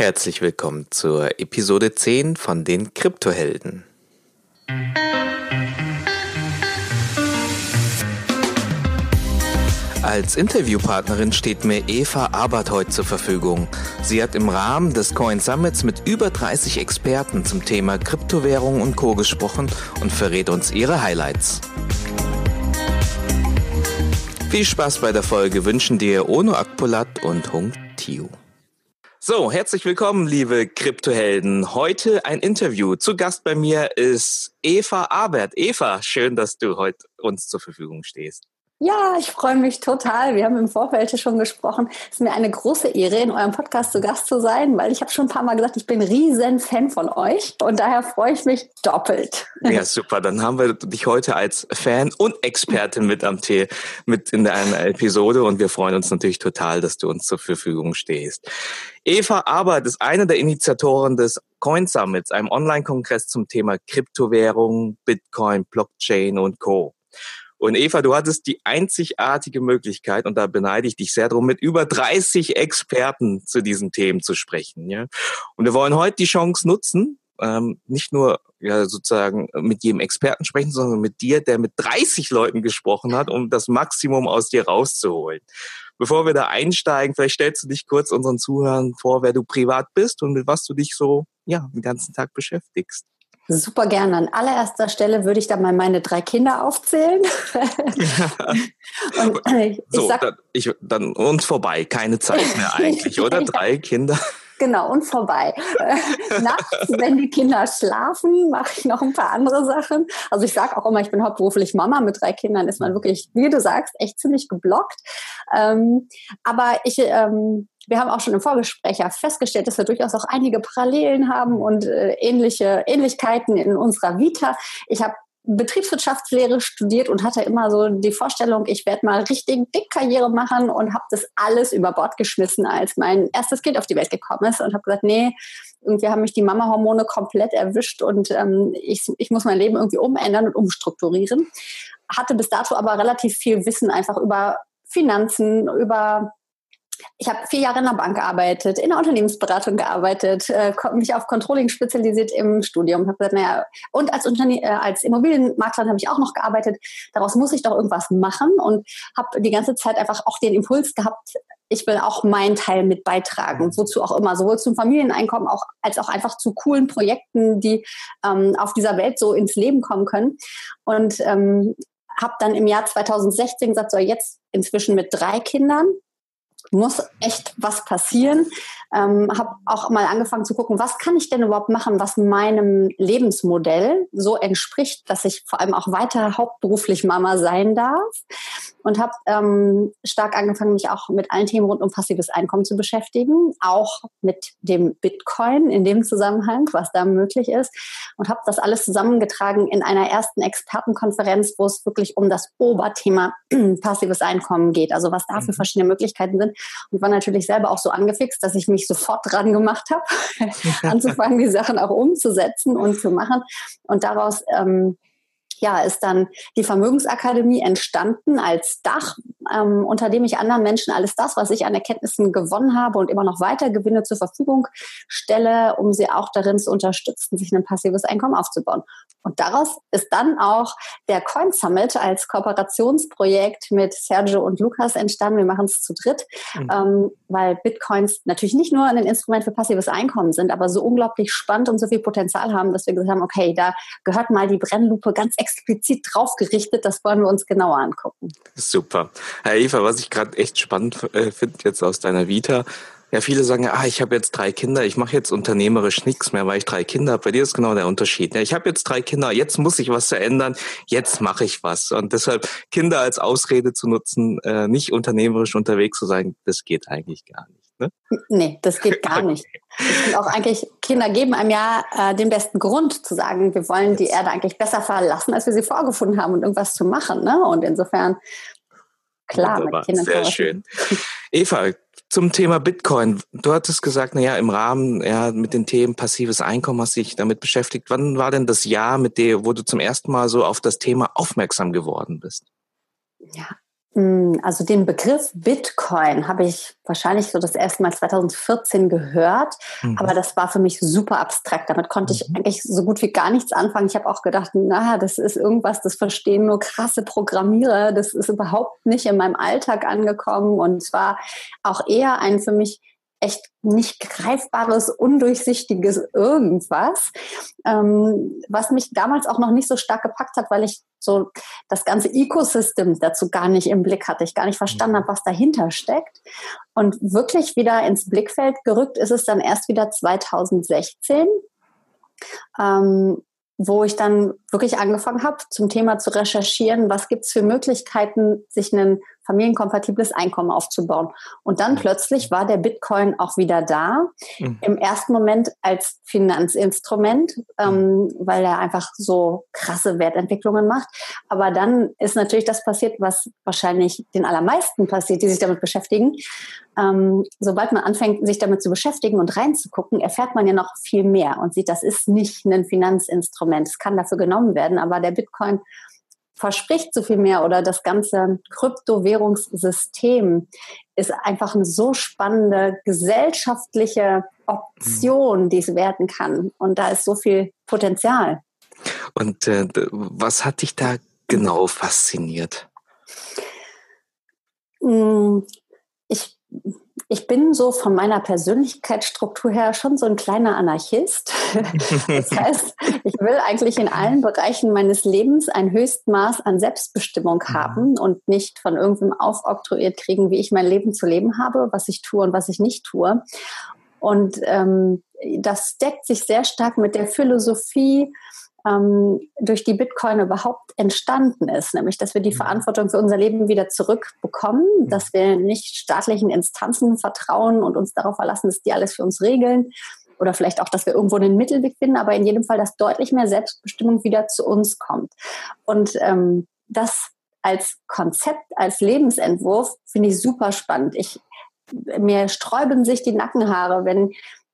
Herzlich willkommen zur Episode 10 von den Kryptohelden. Als Interviewpartnerin steht mir Eva Abert heute zur Verfügung. Sie hat im Rahmen des Coin Summits mit über 30 Experten zum Thema Kryptowährung und Co. gesprochen und verrät uns ihre Highlights. Viel Spaß bei der Folge wünschen dir Ono Akpolat und Hung Tiu. So, herzlich willkommen, liebe Kryptohelden. Heute ein Interview. Zu Gast bei mir ist Eva Abert. Eva, schön, dass du heute uns zur Verfügung stehst. Ja, ich freue mich total. Wir haben im Vorfeld schon gesprochen. Es ist mir eine große Ehre, in eurem Podcast zu Gast zu sein, weil ich habe schon ein paar Mal gesagt, ich bin riesen Fan von euch und daher freue ich mich doppelt. Ja, super. Dann haben wir dich heute als Fan und Expertin mit am Tee, mit in einer Episode und wir freuen uns natürlich total, dass du uns zur Verfügung stehst. Eva Arbeit ist eine der Initiatoren des Coin Summits, einem Online-Kongress zum Thema Kryptowährung, Bitcoin, Blockchain und Co. Und Eva, du hattest die einzigartige Möglichkeit, und da beneide ich dich sehr drum, mit über 30 Experten zu diesen Themen zu sprechen. Ja? Und wir wollen heute die Chance nutzen, ähm, nicht nur ja, sozusagen mit jedem Experten sprechen, sondern mit dir, der mit 30 Leuten gesprochen hat, um das Maximum aus dir rauszuholen. Bevor wir da einsteigen, vielleicht stellst du dich kurz unseren Zuhörern vor, wer du privat bist und mit was du dich so ja, den ganzen Tag beschäftigst. Super gerne. An allererster Stelle würde ich da mal meine drei Kinder aufzählen. und äh, ich so, sag, dann, ich, dann uns vorbei, keine Zeit mehr eigentlich, oder? Drei Kinder. Genau, und vorbei. Nachts, wenn die Kinder schlafen, mache ich noch ein paar andere Sachen. Also ich sage auch immer, ich bin hauptberuflich Mama. Mit drei Kindern ist man wirklich, wie du sagst, echt ziemlich geblockt. Ähm, aber ich ähm, wir haben auch schon im Vorgespräch ja festgestellt, dass wir durchaus auch einige Parallelen haben und äh, ähnliche Ähnlichkeiten in unserer Vita. Ich habe Betriebswirtschaftslehre studiert und hatte immer so die Vorstellung, ich werde mal richtig dick Karriere machen und habe das alles über Bord geschmissen, als mein erstes Kind auf die Welt gekommen ist und habe gesagt, nee, irgendwie haben mich die Mama-Hormone komplett erwischt und ähm, ich, ich muss mein Leben irgendwie umändern und umstrukturieren. Hatte bis dato aber relativ viel Wissen einfach über Finanzen, über ich habe vier Jahre in der Bank gearbeitet, in der Unternehmensberatung gearbeitet, äh, mich auf Controlling spezialisiert im Studium. Hab gesagt, naja, und als, Unterne äh, als Immobilienmaklerin habe ich auch noch gearbeitet. Daraus muss ich doch irgendwas machen und habe die ganze Zeit einfach auch den Impuls gehabt, ich will auch meinen Teil mit beitragen, wozu auch immer, sowohl zum Familieneinkommen auch, als auch einfach zu coolen Projekten, die ähm, auf dieser Welt so ins Leben kommen können. Und ähm, habe dann im Jahr 2016 gesagt, so jetzt inzwischen mit drei Kindern muss echt was passieren. Ähm, habe auch mal angefangen zu gucken, was kann ich denn überhaupt machen, was meinem Lebensmodell so entspricht, dass ich vor allem auch weiter hauptberuflich Mama sein darf. Und habe ähm, stark angefangen, mich auch mit allen Themen rund um passives Einkommen zu beschäftigen, auch mit dem Bitcoin in dem Zusammenhang, was da möglich ist. Und habe das alles zusammengetragen in einer ersten Expertenkonferenz, wo es wirklich um das Oberthema passives Einkommen geht, also was da für mhm. verschiedene Möglichkeiten sind. Und war natürlich selber auch so angefixt, dass ich mich sofort dran gemacht habe, anzufangen, die Sachen auch umzusetzen und zu machen. Und daraus ähm, ja, ist dann die Vermögensakademie entstanden als Dach, ähm, unter dem ich anderen Menschen alles das, was ich an Erkenntnissen gewonnen habe und immer noch weiter gewinne, zur Verfügung stelle, um sie auch darin zu unterstützen, sich ein passives Einkommen aufzubauen. Und daraus ist dann auch der Coin Summit als Kooperationsprojekt mit Sergio und Lukas entstanden. Wir machen es zu dritt, mhm. ähm, weil Bitcoins natürlich nicht nur ein Instrument für passives Einkommen sind, aber so unglaublich spannend und so viel Potenzial haben, dass wir gesagt haben, okay, da gehört mal die Brennlupe ganz explizit drauf gerichtet. Das wollen wir uns genauer angucken. Super. Herr Eva, was ich gerade echt spannend äh, finde jetzt aus deiner Vita, ja, viele sagen, ah, ich habe jetzt drei Kinder, ich mache jetzt unternehmerisch nichts mehr, weil ich drei Kinder habe. Bei dir ist genau der Unterschied. Ja, ich habe jetzt drei Kinder, jetzt muss ich was verändern, jetzt mache ich was. Und deshalb Kinder als Ausrede zu nutzen, äh, nicht unternehmerisch unterwegs zu sein, das geht eigentlich gar nicht. Ne? Nee, das geht gar nicht. Und auch eigentlich, Kinder geben einem ja äh, den besten Grund zu sagen, wir wollen die Erde eigentlich besser verlassen, als wir sie vorgefunden haben und irgendwas zu machen. Ne? Und insofern, klar, Wunderbar. mit Kindern. Sehr schön. Eva, zum Thema Bitcoin. Du hattest gesagt, na ja, im Rahmen ja, mit den Themen passives Einkommen hast du dich damit beschäftigt. Wann war denn das Jahr, mit dem, wo du zum ersten Mal so auf das Thema aufmerksam geworden bist? Ja, also den Begriff Bitcoin habe ich wahrscheinlich so das erste Mal 2014 gehört, mhm. aber das war für mich super abstrakt. Damit konnte ich mhm. eigentlich so gut wie gar nichts anfangen. Ich habe auch gedacht, na, das ist irgendwas, das verstehen nur krasse Programmierer. Das ist überhaupt nicht in meinem Alltag angekommen und zwar auch eher ein für mich echt nicht greifbares, undurchsichtiges irgendwas, ähm, was mich damals auch noch nicht so stark gepackt hat, weil ich so das ganze Ecosystem dazu gar nicht im Blick hatte, ich gar nicht verstanden habe, was dahinter steckt. Und wirklich wieder ins Blickfeld gerückt ist es dann erst wieder 2016. Ähm, wo ich dann wirklich angefangen habe, zum Thema zu recherchieren, was gibt es für Möglichkeiten, sich ein familienkompatibles Einkommen aufzubauen. Und dann plötzlich war der Bitcoin auch wieder da, mhm. im ersten Moment als Finanzinstrument, ähm, mhm. weil er einfach so krasse Wertentwicklungen macht. Aber dann ist natürlich das passiert, was wahrscheinlich den allermeisten passiert, die sich damit beschäftigen. Ähm, sobald man anfängt, sich damit zu beschäftigen und reinzugucken, erfährt man ja noch viel mehr und sieht, das ist nicht ein Finanzinstrument. Es kann dafür genommen werden, aber der Bitcoin verspricht so viel mehr oder das ganze Kryptowährungssystem ist einfach eine so spannende gesellschaftliche Option, die es werden kann. Und da ist so viel Potenzial. Und äh, was hat dich da genau fasziniert? Hm, ich ich bin so von meiner Persönlichkeitsstruktur her schon so ein kleiner Anarchist. Das heißt, ich will eigentlich in allen Bereichen meines Lebens ein Höchstmaß an Selbstbestimmung mhm. haben und nicht von irgendwem aufoktroyiert kriegen, wie ich mein Leben zu leben habe, was ich tue und was ich nicht tue. Und ähm, das deckt sich sehr stark mit der Philosophie ähm, durch die Bitcoin überhaupt entstanden ist, nämlich dass wir die mhm. Verantwortung für unser Leben wieder zurückbekommen, mhm. dass wir nicht staatlichen Instanzen vertrauen und uns darauf verlassen, dass die alles für uns regeln oder vielleicht auch, dass wir irgendwo einen Mittelweg finden, aber in jedem Fall, dass deutlich mehr Selbstbestimmung wieder zu uns kommt. Und ähm, das als Konzept, als Lebensentwurf finde ich super spannend. Ich, mir sträuben sich die Nackenhaare, wenn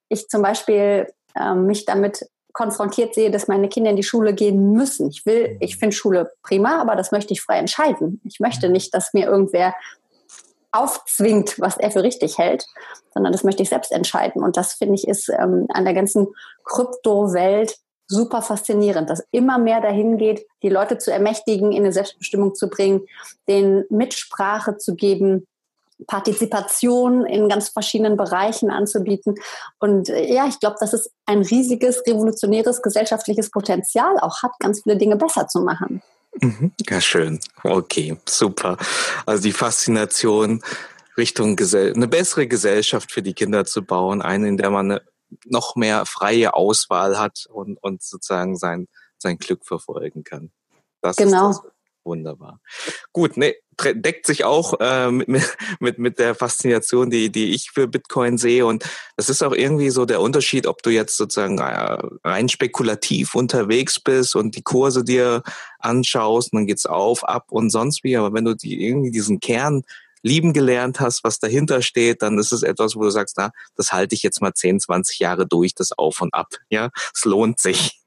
ich zum Beispiel ähm, mich damit konfrontiert sehe, dass meine Kinder in die Schule gehen müssen. Ich will, ich finde Schule prima, aber das möchte ich frei entscheiden. Ich möchte nicht, dass mir irgendwer aufzwingt, was er für richtig hält, sondern das möchte ich selbst entscheiden. Und das finde ich ist ähm, an der ganzen Kryptowelt super faszinierend, dass immer mehr dahin geht, die Leute zu ermächtigen, in eine Selbstbestimmung zu bringen, denen Mitsprache zu geben, Partizipation in ganz verschiedenen Bereichen anzubieten. Und äh, ja, ich glaube, dass es ein riesiges, revolutionäres gesellschaftliches Potenzial auch hat, ganz viele Dinge besser zu machen. Mhm. Ja, schön. Okay, super. Also die Faszination Richtung Gesell eine bessere Gesellschaft für die Kinder zu bauen, eine, in der man noch mehr freie Auswahl hat und, und sozusagen sein, sein Glück verfolgen kann. Das genau. ist das, Wunderbar. Gut, ne, deckt sich auch äh, mit, mit, mit der Faszination, die, die ich für Bitcoin sehe. Und das ist auch irgendwie so der Unterschied, ob du jetzt sozusagen rein spekulativ unterwegs bist und die Kurse dir anschaust, und dann geht's auf, ab und sonst wie. Aber wenn du die, irgendwie diesen Kern lieben gelernt hast, was dahinter steht, dann ist es etwas, wo du sagst, na, das halte ich jetzt mal 10, 20 Jahre durch, das Auf und Ab. Ja, es lohnt sich.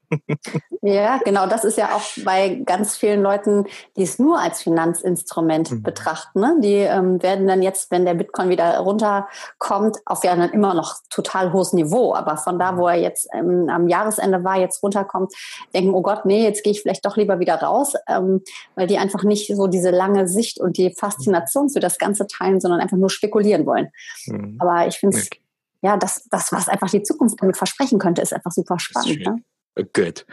Ja, genau. Das ist ja auch bei ganz vielen Leuten, die es nur als Finanzinstrument mhm. betrachten. Ne? Die ähm, werden dann jetzt, wenn der Bitcoin wieder runterkommt, auf ja dann immer noch total hohes Niveau. Aber von da, wo er jetzt ähm, am Jahresende war, jetzt runterkommt, denken, oh Gott, nee, jetzt gehe ich vielleicht doch lieber wieder raus, ähm, weil die einfach nicht so diese lange Sicht und die Faszination für das Ganze teilen, sondern einfach nur spekulieren wollen. Mhm. Aber ich finde es, okay. ja, das, das, was einfach die Zukunft damit versprechen könnte, ist einfach super spannend. Ne? Gut.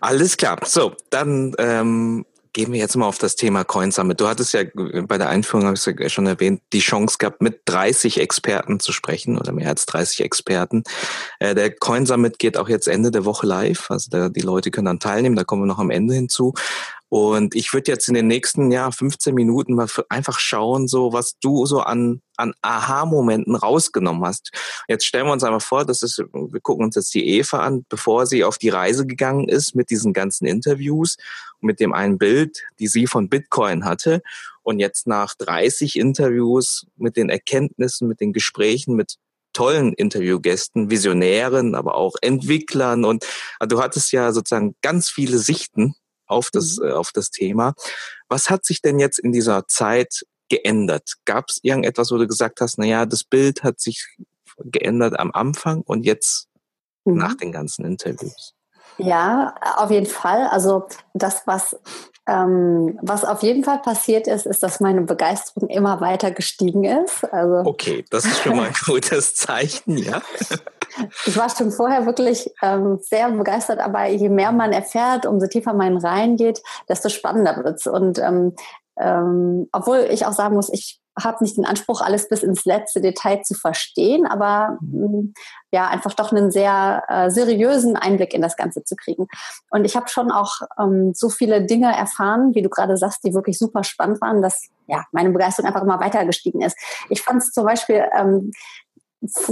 Alles klar. So, dann ähm, gehen wir jetzt mal auf das Thema Coin Summit. Du hattest ja bei der Einführung, habe ich ja schon erwähnt, die Chance gehabt, mit 30 Experten zu sprechen oder mehr als 30 Experten. Äh, der Coin Summit geht auch jetzt Ende der Woche live. Also da, die Leute können dann teilnehmen, da kommen wir noch am Ende hinzu. Und ich würde jetzt in den nächsten ja, 15 Minuten mal einfach schauen, so was du so an, an Aha-Momenten rausgenommen hast. Jetzt stellen wir uns einmal vor, das ist, wir gucken uns jetzt die Eva an, bevor sie auf die Reise gegangen ist mit diesen ganzen Interviews mit dem einen Bild, die sie von Bitcoin hatte. Und jetzt nach 30 Interviews mit den Erkenntnissen, mit den Gesprächen, mit tollen Interviewgästen, Visionären, aber auch Entwicklern und also du hattest ja sozusagen ganz viele Sichten auf das, mhm. äh, auf das Thema. Was hat sich denn jetzt in dieser Zeit geändert? Gab es irgendetwas, wo du gesagt hast, na ja, das Bild hat sich geändert am Anfang und jetzt mhm. nach den ganzen Interviews? Ja, auf jeden Fall. Also das, was, ähm, was auf jeden Fall passiert ist, ist, dass meine Begeisterung immer weiter gestiegen ist. Also, okay, das ist schon mal ein gutes Zeichen, ja. Ich war schon vorher wirklich ähm, sehr begeistert, aber je mehr man erfährt, umso tiefer man reingeht, desto spannender wird's. Und ähm, ähm, obwohl ich auch sagen muss, ich habe nicht den Anspruch, alles bis ins letzte Detail zu verstehen, aber mm, ja, einfach doch einen sehr äh, seriösen Einblick in das Ganze zu kriegen. Und ich habe schon auch ähm, so viele Dinge erfahren, wie du gerade sagst, die wirklich super spannend waren, dass ja meine Begeisterung einfach immer weiter gestiegen ist. Ich fand es zum Beispiel ähm,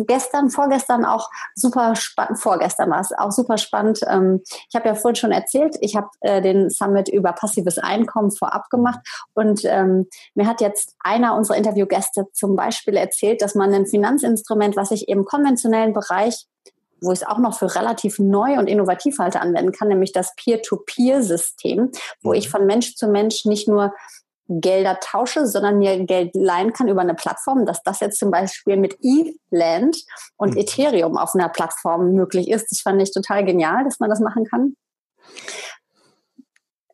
gestern, vorgestern auch super spannend, vorgestern war es auch super spannend. Ähm, ich habe ja vorhin schon erzählt, ich habe äh, den Summit über passives Einkommen vorab gemacht und ähm, mir hat jetzt einer unserer Interviewgäste zum Beispiel erzählt, dass man ein Finanzinstrument, was ich im konventionellen Bereich wo ich es auch noch für relativ neu und innovativ halte, anwenden kann, nämlich das Peer-to-Peer-System, wo ich mhm. von Mensch zu Mensch nicht nur Gelder tausche, sondern mir Geld leihen kann über eine Plattform, dass das jetzt zum Beispiel mit E-Land und mhm. Ethereum auf einer Plattform möglich ist. Das fand ich total genial, dass man das machen kann.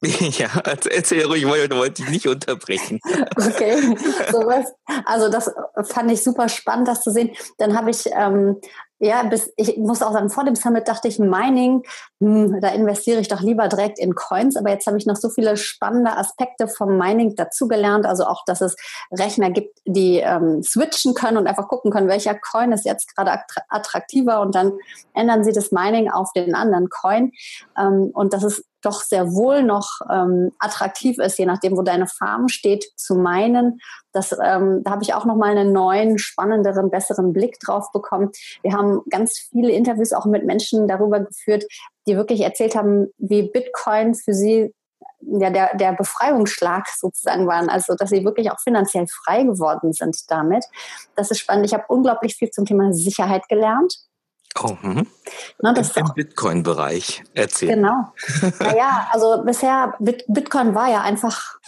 Ja, erzähl ruhig, ich wollte dich nicht unterbrechen. Okay, sowas. Also das fand ich super spannend, das zu sehen. Dann habe ich ähm, ja, bis, ich muss auch sagen, vor dem Summit dachte ich, Mining, hm, da investiere ich doch lieber direkt in Coins. Aber jetzt habe ich noch so viele spannende Aspekte vom Mining dazugelernt. Also auch, dass es Rechner gibt, die ähm, switchen können und einfach gucken können, welcher Coin ist jetzt gerade attraktiver und dann ändern sie das Mining auf den anderen Coin. Ähm, und das ist doch sehr wohl noch ähm, attraktiv ist, je nachdem, wo deine Farm steht, zu meinen. Das, ähm, da habe ich auch noch mal einen neuen, spannenderen, besseren Blick drauf bekommen. Wir haben ganz viele Interviews auch mit Menschen darüber geführt, die wirklich erzählt haben, wie Bitcoin für sie ja, der, der Befreiungsschlag sozusagen waren, also dass sie wirklich auch finanziell frei geworden sind damit. Das ist spannend. Ich habe unglaublich viel zum Thema Sicherheit gelernt. Oh, mhm. Na, das Im, Bitcoin-Bereich. Erzähl. Genau. naja, also bisher, Bitcoin war ja einfach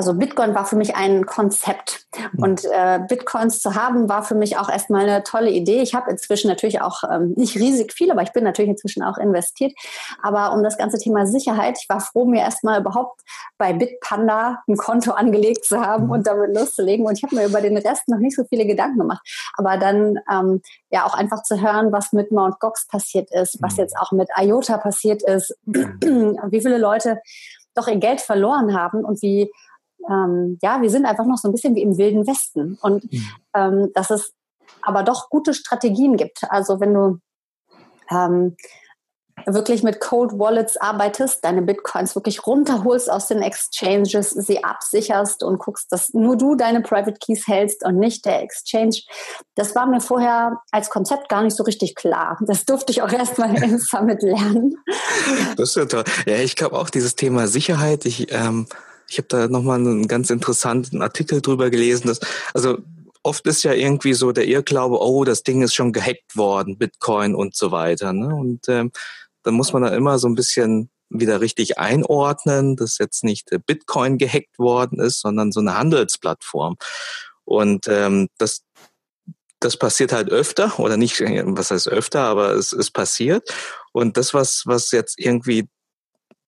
also Bitcoin war für mich ein Konzept hm. und äh, Bitcoins zu haben war für mich auch erstmal eine tolle Idee. Ich habe inzwischen natürlich auch ähm, nicht riesig viel, aber ich bin natürlich inzwischen auch investiert. Aber um das ganze Thema Sicherheit, ich war froh, mir erstmal überhaupt bei Bitpanda ein Konto angelegt zu haben hm. und damit loszulegen. Und ich habe mir über den Rest noch nicht so viele Gedanken gemacht. Aber dann ähm, ja auch einfach zu hören, was mit Mt. Gox passiert ist, was hm. jetzt auch mit IOTA passiert ist, wie viele Leute doch ihr Geld verloren haben und wie ähm, ja, wir sind einfach noch so ein bisschen wie im wilden Westen. Und mhm. ähm, dass es aber doch gute Strategien gibt. Also wenn du ähm, wirklich mit Cold Wallets arbeitest, deine Bitcoins wirklich runterholst aus den Exchanges, sie absicherst und guckst, dass nur du deine Private Keys hältst und nicht der Exchange. Das war mir vorher als Konzept gar nicht so richtig klar. Das durfte ich auch erstmal im Summit lernen. Das ist ja toll. Ja, ich glaube auch dieses Thema Sicherheit. Ich ähm ich habe da nochmal einen ganz interessanten Artikel drüber gelesen. Dass, also oft ist ja irgendwie so der Irrglaube, oh, das Ding ist schon gehackt worden, Bitcoin und so weiter. Ne? Und ähm, dann muss man da immer so ein bisschen wieder richtig einordnen, dass jetzt nicht Bitcoin gehackt worden ist, sondern so eine Handelsplattform. Und ähm, das, das passiert halt öfter oder nicht, was heißt öfter, aber es, es passiert. Und das, was, was jetzt irgendwie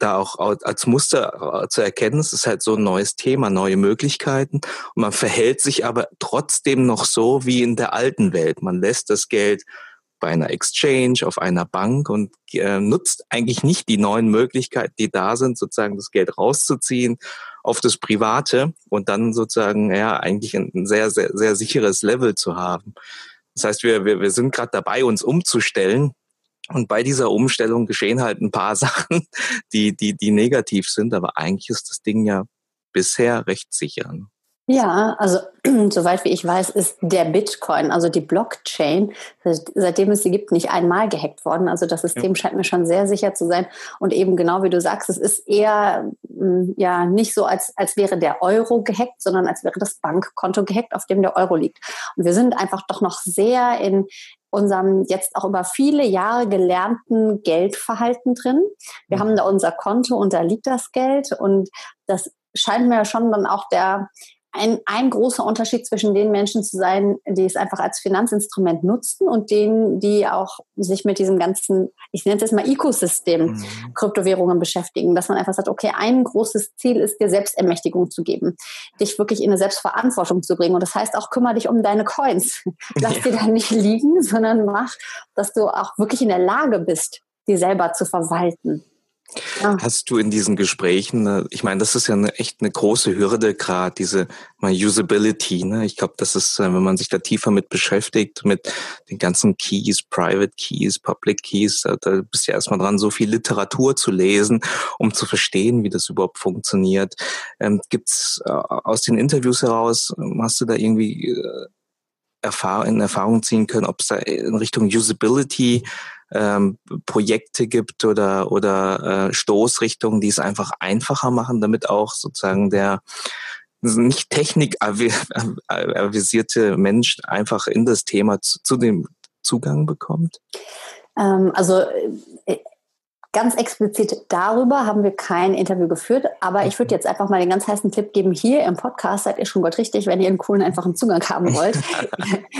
da auch als Muster äh, zu erkennen. Es ist halt so ein neues Thema, neue Möglichkeiten. Und man verhält sich aber trotzdem noch so wie in der alten Welt. Man lässt das Geld bei einer Exchange, auf einer Bank und äh, nutzt eigentlich nicht die neuen Möglichkeiten, die da sind, sozusagen das Geld rauszuziehen auf das Private und dann sozusagen ja eigentlich ein sehr, sehr, sehr sicheres Level zu haben. Das heißt, wir, wir, wir sind gerade dabei, uns umzustellen und bei dieser Umstellung geschehen halt ein paar Sachen, die, die, die negativ sind, aber eigentlich ist das Ding ja bisher recht sicher. Ne? Ja, also soweit wie ich weiß, ist der Bitcoin, also die Blockchain, seitdem es sie gibt, nicht einmal gehackt worden. Also das System ja. scheint mir schon sehr sicher zu sein. Und eben genau wie du sagst, es ist eher mm, ja nicht so, als, als wäre der Euro gehackt, sondern als wäre das Bankkonto gehackt, auf dem der Euro liegt. Und wir sind einfach doch noch sehr in, unserem jetzt auch über viele Jahre gelernten Geldverhalten drin. Wir haben da unser Konto und da liegt das Geld und das scheint mir schon dann auch der ein, ein großer Unterschied zwischen den Menschen zu sein, die es einfach als Finanzinstrument nutzen und denen, die auch sich mit diesem ganzen, ich nenne es jetzt mal Ecosystem, mhm. Kryptowährungen beschäftigen, dass man einfach sagt, okay, ein großes Ziel ist, dir Selbstermächtigung zu geben, dich wirklich in eine Selbstverantwortung zu bringen. Und das heißt auch, kümmere dich um deine Coins. Lass ja. die da nicht liegen, sondern mach, dass du auch wirklich in der Lage bist, die selber zu verwalten. Ja. Hast du in diesen Gesprächen, äh, ich meine, das ist ja eine, echt eine große Hürde, gerade diese Usability. Ne? Ich glaube, das ist, äh, wenn man sich da tiefer mit beschäftigt, mit den ganzen Keys, Private Keys, Public Keys, da, bist du ja erstmal dran, so viel Literatur zu lesen, um zu verstehen, wie das überhaupt funktioniert. Ähm, gibt's äh, aus den Interviews heraus, hast du da irgendwie äh, Erfahrung, in Erfahrung ziehen können, ob es da in Richtung Usability ähm, Projekte gibt oder, oder äh, Stoßrichtungen, die es einfach einfacher machen, damit auch sozusagen der nicht technikavisierte Mensch einfach in das Thema zu, zu dem Zugang bekommt? Ähm, also äh, Ganz explizit darüber haben wir kein Interview geführt, aber ich würde jetzt einfach mal den ganz heißen Tipp geben, hier im Podcast seid ihr schon goldrichtig, wenn ihr einen coolen, einfachen Zugang haben wollt.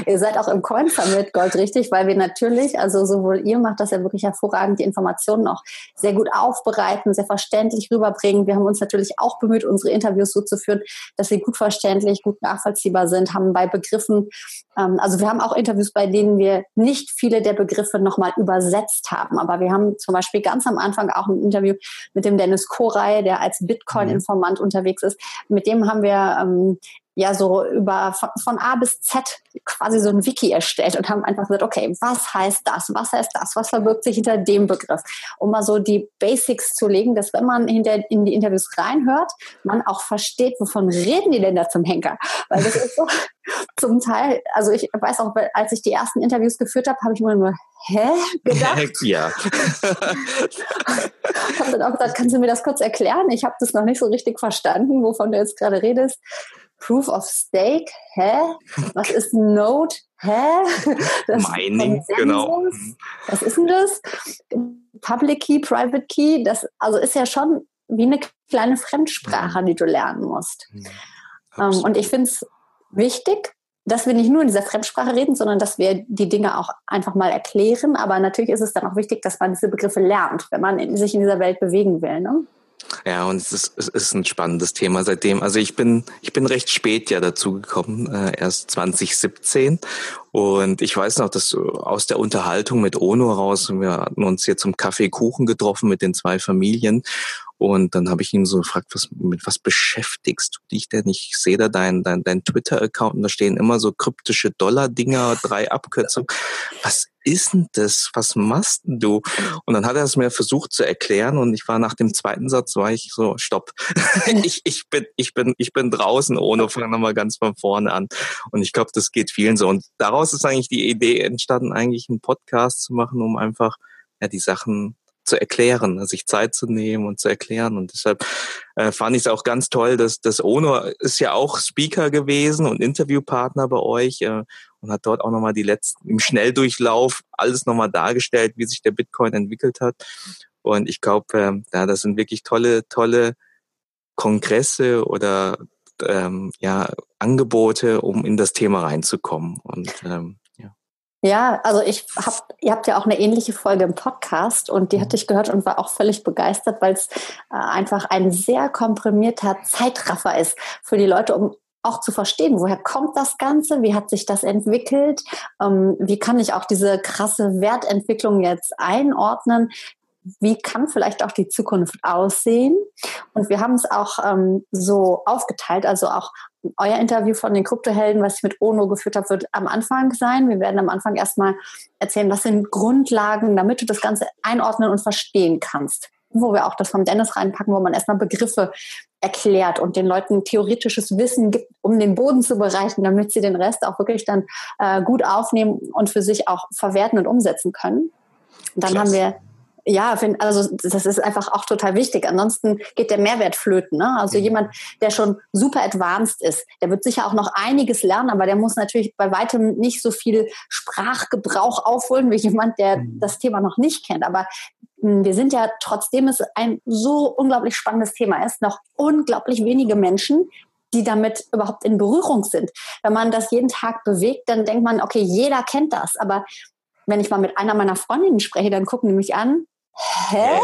ihr seid auch im Coin Summit goldrichtig, weil wir natürlich, also sowohl ihr macht das ja wirklich hervorragend, die Informationen auch sehr gut aufbereiten, sehr verständlich rüberbringen. Wir haben uns natürlich auch bemüht, unsere Interviews so zu führen, dass sie gut verständlich, gut nachvollziehbar sind, haben bei Begriffen, ähm, also wir haben auch Interviews, bei denen wir nicht viele der Begriffe nochmal übersetzt haben, aber wir haben zum Beispiel ganz ganz am Anfang auch ein Interview mit dem Dennis Koray, der als Bitcoin-Informant mhm. unterwegs ist. Mit dem haben wir ähm, ja so über von, von, A bis Z quasi so ein Wiki erstellt und haben einfach gesagt, okay, was heißt das? Was heißt das? Was verbirgt sich hinter dem Begriff? Um mal so die Basics zu legen, dass wenn man hinter, in die Interviews reinhört, man auch versteht, wovon reden die denn da zum Henker? Weil das ist so zum Teil, also ich weiß auch, als ich die ersten Interviews geführt habe, habe ich immer nur, hä? gedacht. Ja. ich habe dann auch gesagt, kannst du mir das kurz erklären? Ich habe das noch nicht so richtig verstanden, wovon du jetzt gerade redest. Proof of Stake, hä? Was ist Node? Hä? Das Mining, genau. Was ist denn das? Public Key, Private Key, das also ist ja schon wie eine kleine Fremdsprache, mhm. die du lernen musst. Ja, um, ähm, und ich finde es wichtig, dass wir nicht nur in dieser Fremdsprache reden, sondern dass wir die Dinge auch einfach mal erklären. Aber natürlich ist es dann auch wichtig, dass man diese Begriffe lernt, wenn man sich in dieser Welt bewegen will. Ne? Ja, und es ist, es ist ein spannendes Thema seitdem. Also ich bin, ich bin recht spät ja dazu gekommen, äh, erst 2017. Und ich weiß noch, dass aus der Unterhaltung mit Ono raus, wir hatten uns hier zum Kaffee Kuchen getroffen mit den zwei Familien. Und dann habe ich ihn so gefragt, was, mit was beschäftigst du dich denn? Ich sehe da dein, dein, dein Twitter-Account und da stehen immer so kryptische Dollar-Dinger, drei Abkürzungen. Was ist denn das? Was machst denn du? Und dann hat er es mir versucht zu erklären und ich war nach dem zweiten Satz, war ich so, stopp. ich, ich bin, ich bin, ich bin draußen ohne, fangen nochmal ganz von vorne an. Und ich glaube, das geht vielen so. Und daraus ist eigentlich die Idee entstanden, eigentlich einen Podcast zu machen, um einfach ja die Sachen zu erklären, ne, sich Zeit zu nehmen und zu erklären. Und deshalb äh, fand ich es auch ganz toll, dass das Ono ist ja auch Speaker gewesen und Interviewpartner bei euch äh, und hat dort auch nochmal die letzten im Schnelldurchlauf alles nochmal dargestellt, wie sich der Bitcoin entwickelt hat. Und ich glaube, äh, ja, das sind wirklich tolle, tolle Kongresse oder ähm, ja, Angebote, um in das Thema reinzukommen. Und ähm, ja, also ich hab, ihr habt ja auch eine ähnliche Folge im Podcast und die hatte ich gehört und war auch völlig begeistert, weil es äh, einfach ein sehr komprimierter Zeitraffer ist für die Leute, um auch zu verstehen, woher kommt das Ganze, wie hat sich das entwickelt, ähm, wie kann ich auch diese krasse Wertentwicklung jetzt einordnen, wie kann vielleicht auch die Zukunft aussehen? Und wir haben es auch ähm, so aufgeteilt, also auch euer Interview von den Kryptohelden, was ich mit Ono geführt habe, wird am Anfang sein. Wir werden am Anfang erstmal erzählen, was sind Grundlagen, damit du das Ganze einordnen und verstehen kannst. Wo wir auch das von Dennis reinpacken, wo man erstmal Begriffe erklärt und den Leuten theoretisches Wissen gibt, um den Boden zu bereiten, damit sie den Rest auch wirklich dann äh, gut aufnehmen und für sich auch verwerten und umsetzen können. dann Klasse. haben wir ja, find, also das ist einfach auch total wichtig. Ansonsten geht der Mehrwert flöten. Ne? Also mhm. jemand, der schon super advanced ist, der wird sicher auch noch einiges lernen, aber der muss natürlich bei weitem nicht so viel Sprachgebrauch aufholen wie jemand, der mhm. das Thema noch nicht kennt. Aber hm, wir sind ja, trotzdem es ein so unglaublich spannendes Thema ist, noch unglaublich wenige Menschen, die damit überhaupt in Berührung sind. Wenn man das jeden Tag bewegt, dann denkt man, okay, jeder kennt das. Aber wenn ich mal mit einer meiner Freundinnen spreche, dann gucken die mich an. Hä?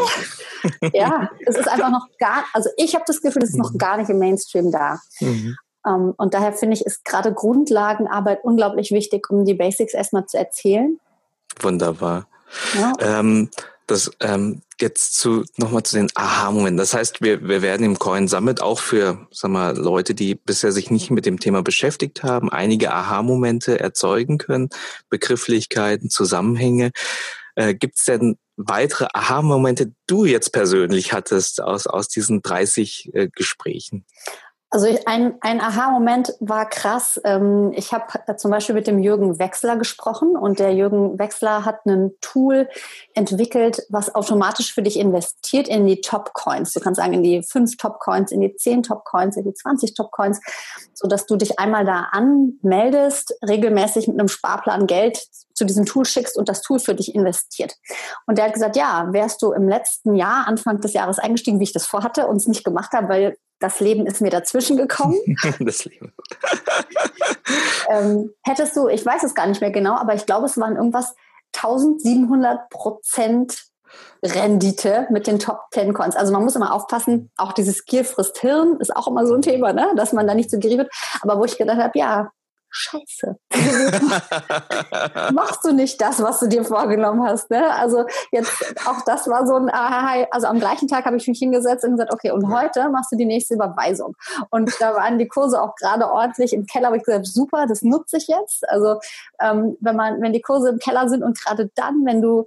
ja, es ist einfach noch gar, also ich habe das Gefühl, es ist noch mhm. gar nicht im Mainstream da. Mhm. Um, ähm, und daher finde ich, ist gerade Grundlagenarbeit unglaublich wichtig, um die Basics erstmal zu erzählen. Wunderbar. Ja. Ähm, das ähm, jetzt zu nochmal zu den Aha-Momenten. Das heißt, wir, wir werden im Coin Summit auch für sag mal, Leute, die bisher sich nicht mit dem Thema beschäftigt haben, einige Aha-Momente erzeugen können, Begrifflichkeiten, Zusammenhänge. Äh, Gibt es denn weitere Aha-Momente, du jetzt persönlich hattest aus, aus diesen 30 äh, Gesprächen? Also ein, ein Aha-Moment war krass. Ähm, ich habe äh, zum Beispiel mit dem Jürgen Wechsler gesprochen und der Jürgen Wechsler hat ein Tool entwickelt, was automatisch für dich investiert in die Top-Coins. Du kannst sagen, in die fünf Top-Coins, in die zehn Top-Coins, in die 20 Top-Coins, sodass du dich einmal da anmeldest, regelmäßig mit einem Sparplan Geld zu diesem Tool schickst und das Tool für dich investiert. Und der hat gesagt, ja, wärst du im letzten Jahr, Anfang des Jahres eingestiegen, wie ich das vorhatte und es nicht gemacht habe, weil das Leben ist mir dazwischen gekommen. das Leben. ähm, hättest du, ich weiß es gar nicht mehr genau, aber ich glaube, es waren irgendwas 1700 Prozent Rendite mit den Top 10 Coins. Also man muss immer aufpassen, auch dieses Gier frisst Hirn ist auch immer so ein Thema, ne? dass man da nicht so gierig wird. Aber wo ich gedacht habe, ja, Scheiße. Machst du nicht das, was du dir vorgenommen hast? Ne? Also jetzt auch das war so ein Aha. Also am gleichen Tag habe ich mich hingesetzt und gesagt, okay, und heute machst du die nächste Überweisung. Und da waren die Kurse auch gerade ordentlich im Keller. Habe ich gesagt, super, das nutze ich jetzt. Also ähm, wenn man, wenn die Kurse im Keller sind und gerade dann, wenn du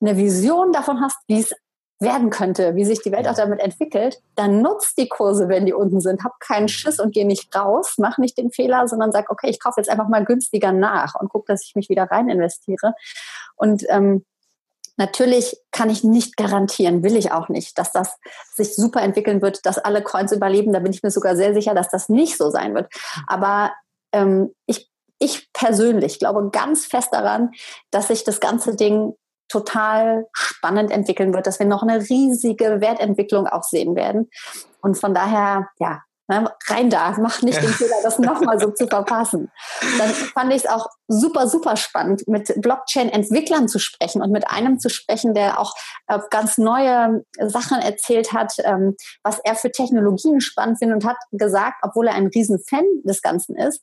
eine Vision davon hast, wie es werden könnte, wie sich die Welt auch damit entwickelt, dann nutzt die Kurse, wenn die unten sind. Hab keinen Schiss und geh nicht raus, mach nicht den Fehler, sondern sag, okay, ich kaufe jetzt einfach mal günstiger nach und guck, dass ich mich wieder rein investiere. Und ähm, Natürlich kann ich nicht garantieren, will ich auch nicht, dass das sich super entwickeln wird, dass alle Coins überleben. Da bin ich mir sogar sehr sicher, dass das nicht so sein wird. Aber ähm, ich, ich persönlich glaube ganz fest daran, dass sich das ganze Ding total spannend entwickeln wird, dass wir noch eine riesige Wertentwicklung auch sehen werden. Und von daher, ja, ne, rein da, mach nicht den Fehler, das nochmal so zu verpassen. Dann fand ich es auch super, super spannend, mit Blockchain-Entwicklern zu sprechen und mit einem zu sprechen, der auch äh, ganz neue Sachen erzählt hat, ähm, was er für Technologien spannend findet und hat gesagt, obwohl er ein riesen Fan des Ganzen ist,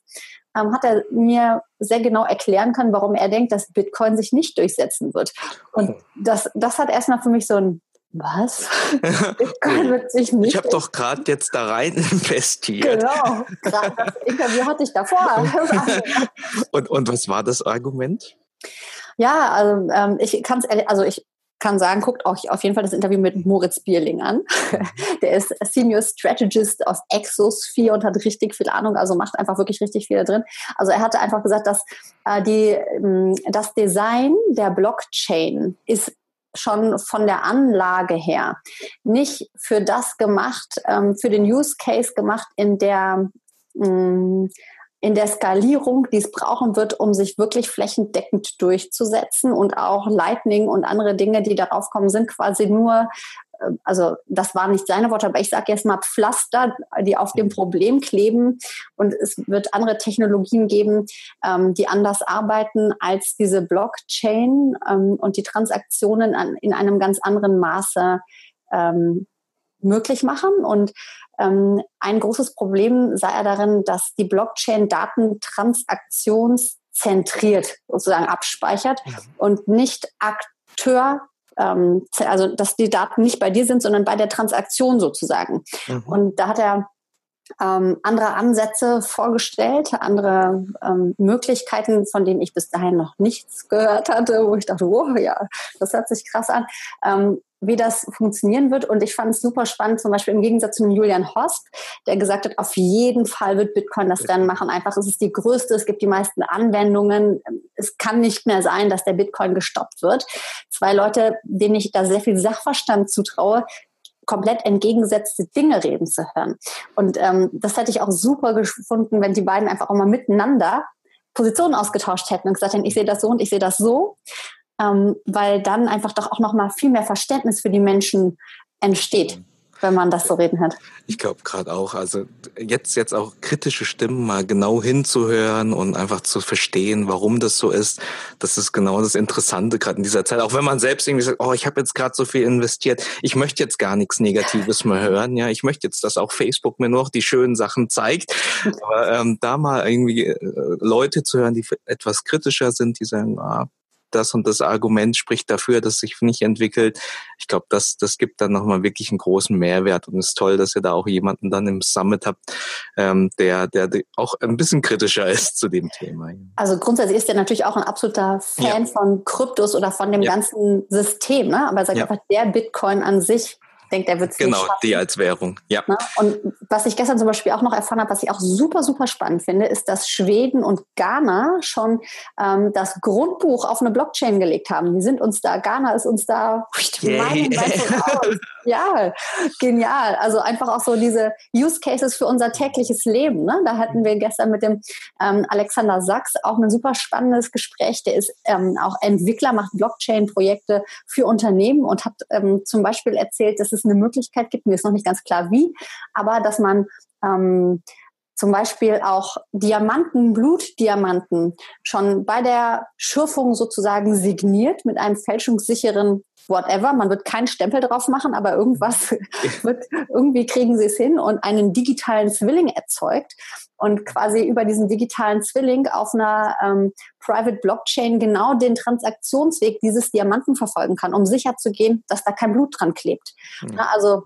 ähm, hat er mir sehr genau erklären können, warum er denkt, dass Bitcoin sich nicht durchsetzen wird. Und das, das hat erstmal für mich so ein was? Bitcoin wird sich nicht. Ich habe doch gerade jetzt da rein investiert. Genau, gerade das Interview hatte ich davor. und, und was war das Argument? Ja, also ähm, ich kann es, also ich kann sagen, guckt euch auf jeden Fall das Interview mit Moritz Bierling an. Der ist Senior Strategist aus Exosphere und hat richtig viel Ahnung, also macht einfach wirklich richtig viel da drin. Also er hatte einfach gesagt, dass äh, die, ähm, das Design der Blockchain ist schon von der Anlage her nicht für das gemacht, ähm, für den Use Case gemacht, in der ähm, in der Skalierung, die es brauchen wird, um sich wirklich flächendeckend durchzusetzen und auch Lightning und andere Dinge, die darauf kommen, sind quasi nur äh, also das waren nicht seine Worte, aber ich sage jetzt mal Pflaster, die auf dem Problem kleben. Und es wird andere Technologien geben, ähm, die anders arbeiten als diese Blockchain ähm, und die Transaktionen an, in einem ganz anderen Maße ähm, möglich machen. Und ein großes Problem sei er darin, dass die Blockchain Daten transaktionszentriert sozusagen abspeichert ja. und nicht Akteur ähm, also dass die Daten nicht bei dir sind, sondern bei der Transaktion sozusagen. Mhm. Und da hat er ähm, andere Ansätze vorgestellt, andere ähm, Möglichkeiten, von denen ich bis dahin noch nichts gehört hatte, wo ich dachte, oh ja, das hört sich krass an. Ähm, wie das funktionieren wird. Und ich fand es super spannend, zum Beispiel im Gegensatz zu Julian Hosp, der gesagt hat, auf jeden Fall wird Bitcoin das Rennen machen. Einfach, es ist die größte, es gibt die meisten Anwendungen. Es kann nicht mehr sein, dass der Bitcoin gestoppt wird. Zwei Leute, denen ich da sehr viel Sachverstand zutraue, komplett entgegengesetzte Dinge reden zu hören. Und ähm, das hätte ich auch super gefunden, wenn die beiden einfach auch mal miteinander Positionen ausgetauscht hätten und gesagt hätten, ich sehe das so und ich sehe das so ähm, weil dann einfach doch auch noch mal viel mehr Verständnis für die Menschen entsteht. Wenn man das so reden hört. Ich glaube gerade auch, also jetzt jetzt auch kritische Stimmen mal genau hinzuhören und einfach zu verstehen, warum das so ist, das ist genau das Interessante gerade in dieser Zeit. Auch wenn man selbst irgendwie sagt, oh, ich habe jetzt gerade so viel investiert, ich möchte jetzt gar nichts Negatives mehr hören, ja, ich möchte jetzt, dass auch Facebook mir noch die schönen Sachen zeigt. Aber ähm, da mal irgendwie äh, Leute zu hören, die etwas kritischer sind, die sagen, ah, das und das Argument spricht dafür, dass sich nicht entwickelt. Ich glaube, das, das gibt dann nochmal wirklich einen großen Mehrwert und es ist toll, dass ihr da auch jemanden dann im Summit habt, ähm, der, der auch ein bisschen kritischer ist zu dem Thema. Also grundsätzlich ist er natürlich auch ein absoluter Fan ja. von Kryptos oder von dem ja. ganzen System, ne? aber er sagt ja. einfach, der Bitcoin an sich denkt, er wird es Genau, die als Währung, ja. Ne? Und was ich gestern zum Beispiel auch noch erfahren habe, was ich auch super, super spannend finde, ist, dass Schweden und Ghana schon ähm, das Grundbuch auf eine Blockchain gelegt haben. Die sind uns da, Ghana ist uns da yeah. Ja, genial. Also einfach auch so diese Use Cases für unser tägliches Leben. Ne? Da hatten wir gestern mit dem ähm, Alexander Sachs auch ein super spannendes Gespräch. Der ist ähm, auch Entwickler, macht Blockchain-Projekte für Unternehmen und hat ähm, zum Beispiel erzählt, dass es eine Möglichkeit gibt, mir ist noch nicht ganz klar wie, aber dass man ähm, zum Beispiel auch Diamanten, Blutdiamanten schon bei der Schürfung sozusagen signiert mit einem fälschungssicheren whatever. Man wird keinen Stempel drauf machen, aber irgendwas wird, irgendwie kriegen sie es hin und einen digitalen Zwilling erzeugt und quasi über diesen digitalen Zwilling auf einer ähm, Private Blockchain genau den Transaktionsweg dieses Diamanten verfolgen kann, um sicher zu gehen, dass da kein Blut dran klebt. Mhm. Also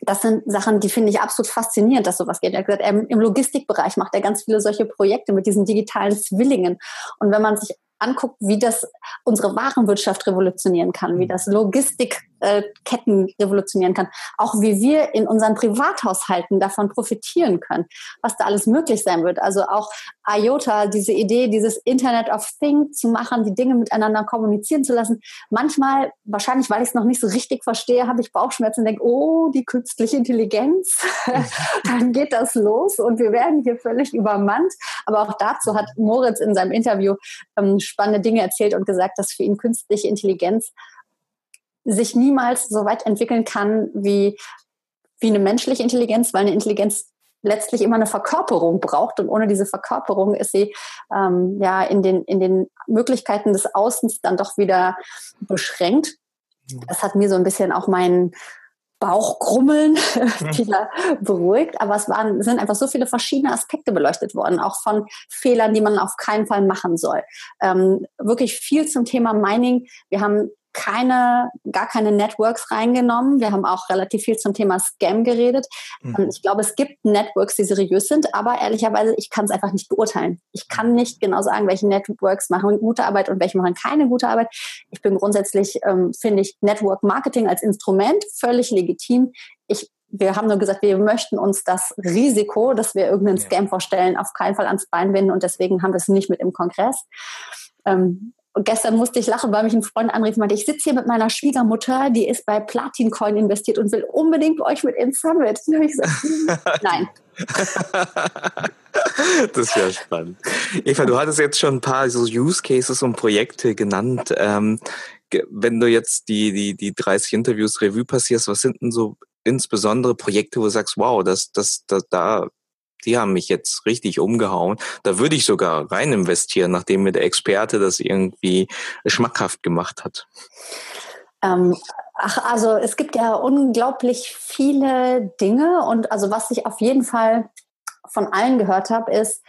das sind Sachen, die finde ich absolut faszinierend, dass sowas geht. Er hat gesagt, im Logistikbereich macht er ganz viele solche Projekte mit diesen digitalen Zwillingen. Und wenn man sich anguckt, wie das unsere Warenwirtschaft revolutionieren kann, wie mhm. das Logistikketten revolutionieren kann, auch wie wir in unseren Privathaushalten davon profitieren können, was da alles möglich sein wird. Also auch IOTA, diese Idee, dieses Internet of Things zu machen, die Dinge miteinander kommunizieren zu lassen. Manchmal, wahrscheinlich, weil ich es noch nicht so richtig verstehe, habe ich Bauchschmerzen und denke, oh, die künstliche Intelligenz, dann geht das los und wir werden hier völlig übermannt. Aber auch dazu hat Moritz in seinem Interview ähm, spannende Dinge erzählt und gesagt, dass für ihn künstliche Intelligenz sich niemals so weit entwickeln kann wie, wie eine menschliche Intelligenz, weil eine Intelligenz letztlich immer eine Verkörperung braucht und ohne diese Verkörperung ist sie ähm, ja in den, in den Möglichkeiten des Außens dann doch wieder beschränkt. Mhm. Das hat mir so ein bisschen auch meinen Bauchgrummeln wieder beruhigt. Aber es waren, sind einfach so viele verschiedene Aspekte beleuchtet worden, auch von Fehlern, die man auf keinen Fall machen soll. Ähm, wirklich viel zum Thema Mining. Wir haben keine, gar keine Networks reingenommen. Wir haben auch relativ viel zum Thema Scam geredet. Mhm. Ich glaube, es gibt Networks, die seriös sind, aber ehrlicherweise, ich kann es einfach nicht beurteilen. Ich kann nicht genau sagen, welche Networks machen gute Arbeit und welche machen keine gute Arbeit. Ich bin grundsätzlich, ähm, finde ich, Network Marketing als Instrument völlig legitim. Ich wir haben nur gesagt, wir möchten uns das Risiko, dass wir irgendeinen Scam vorstellen, auf keinen Fall ans Bein binden und deswegen haben wir es nicht mit im Kongress. Ähm, und gestern musste ich lachen, weil mich ein Freund anrief und meinte, ich sitze hier mit meiner Schwiegermutter, die ist bei Platin Coin investiert und will unbedingt bei euch mit ins Summit. Und ich gesagt, nein. das ist ja spannend. Eva, du hattest jetzt schon ein paar so Use Cases und Projekte genannt. Ähm, wenn du jetzt die, die, die 30 Interviews Revue passierst, was sind denn so insbesondere Projekte, wo du sagst, wow, das, das, das, da die haben mich jetzt richtig umgehauen. Da würde ich sogar rein investieren, nachdem mir der Experte das irgendwie schmackhaft gemacht hat. Ähm, ach, also es gibt ja unglaublich viele Dinge und also was ich auf jeden Fall von allen gehört habe, ist,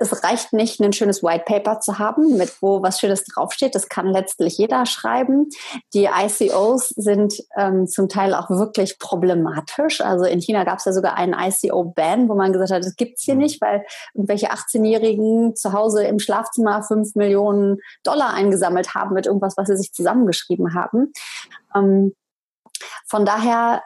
es reicht nicht, ein schönes White Paper zu haben, mit wo was Schönes draufsteht. Das kann letztlich jeder schreiben. Die ICOs sind ähm, zum Teil auch wirklich problematisch. Also in China gab es ja sogar einen ICO-Ban, wo man gesagt hat, das gibt's hier mhm. nicht, weil irgendwelche 18-Jährigen zu Hause im Schlafzimmer fünf Millionen Dollar eingesammelt haben mit irgendwas, was sie sich zusammengeschrieben haben. Ähm, von daher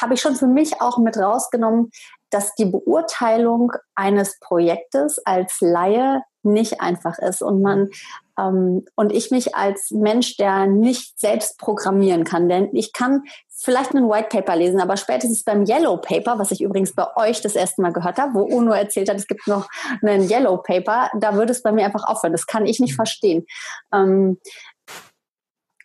habe ich schon für mich auch mit rausgenommen, dass die Beurteilung eines Projektes als Laie nicht einfach ist und man ähm, und ich mich als Mensch, der nicht selbst programmieren kann, denn ich kann vielleicht einen White Paper lesen, aber spätestens beim Yellow Paper, was ich übrigens bei euch das erste Mal gehört habe, wo UNO erzählt hat, es gibt noch einen Yellow Paper, da würde es bei mir einfach aufhören. Das kann ich nicht verstehen. Ähm,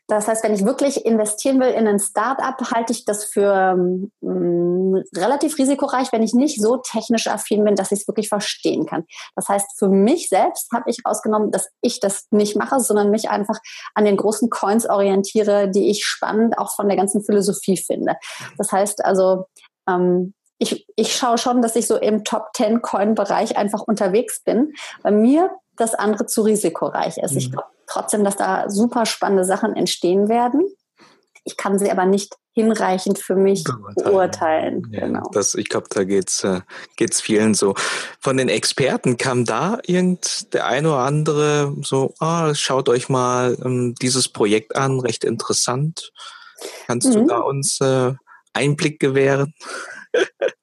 Das heißt, wenn ich wirklich investieren will in ein Startup, halte ich das für ähm, relativ risikoreich, wenn ich nicht so technisch affin bin, dass ich es wirklich verstehen kann. Das heißt, für mich selbst habe ich rausgenommen, dass ich das nicht mache, sondern mich einfach an den großen Coins orientiere, die ich spannend auch von der ganzen Philosophie finde. Das heißt also, ähm, ich, ich schaue schon, dass ich so im Top 10 Coin-Bereich einfach unterwegs bin, weil mir das andere zu risikoreich ist. Mhm. Ich glaube trotzdem, dass da super spannende Sachen entstehen werden. Ich kann sie aber nicht hinreichend für mich beurteilen. Ja, genau. das, ich glaube, da geht's äh, geht's vielen so. Von den Experten kam da irgend der eine oder andere so, ah, schaut euch mal ähm, dieses Projekt an, recht interessant. Kannst mhm. du da uns äh, Einblick gewähren?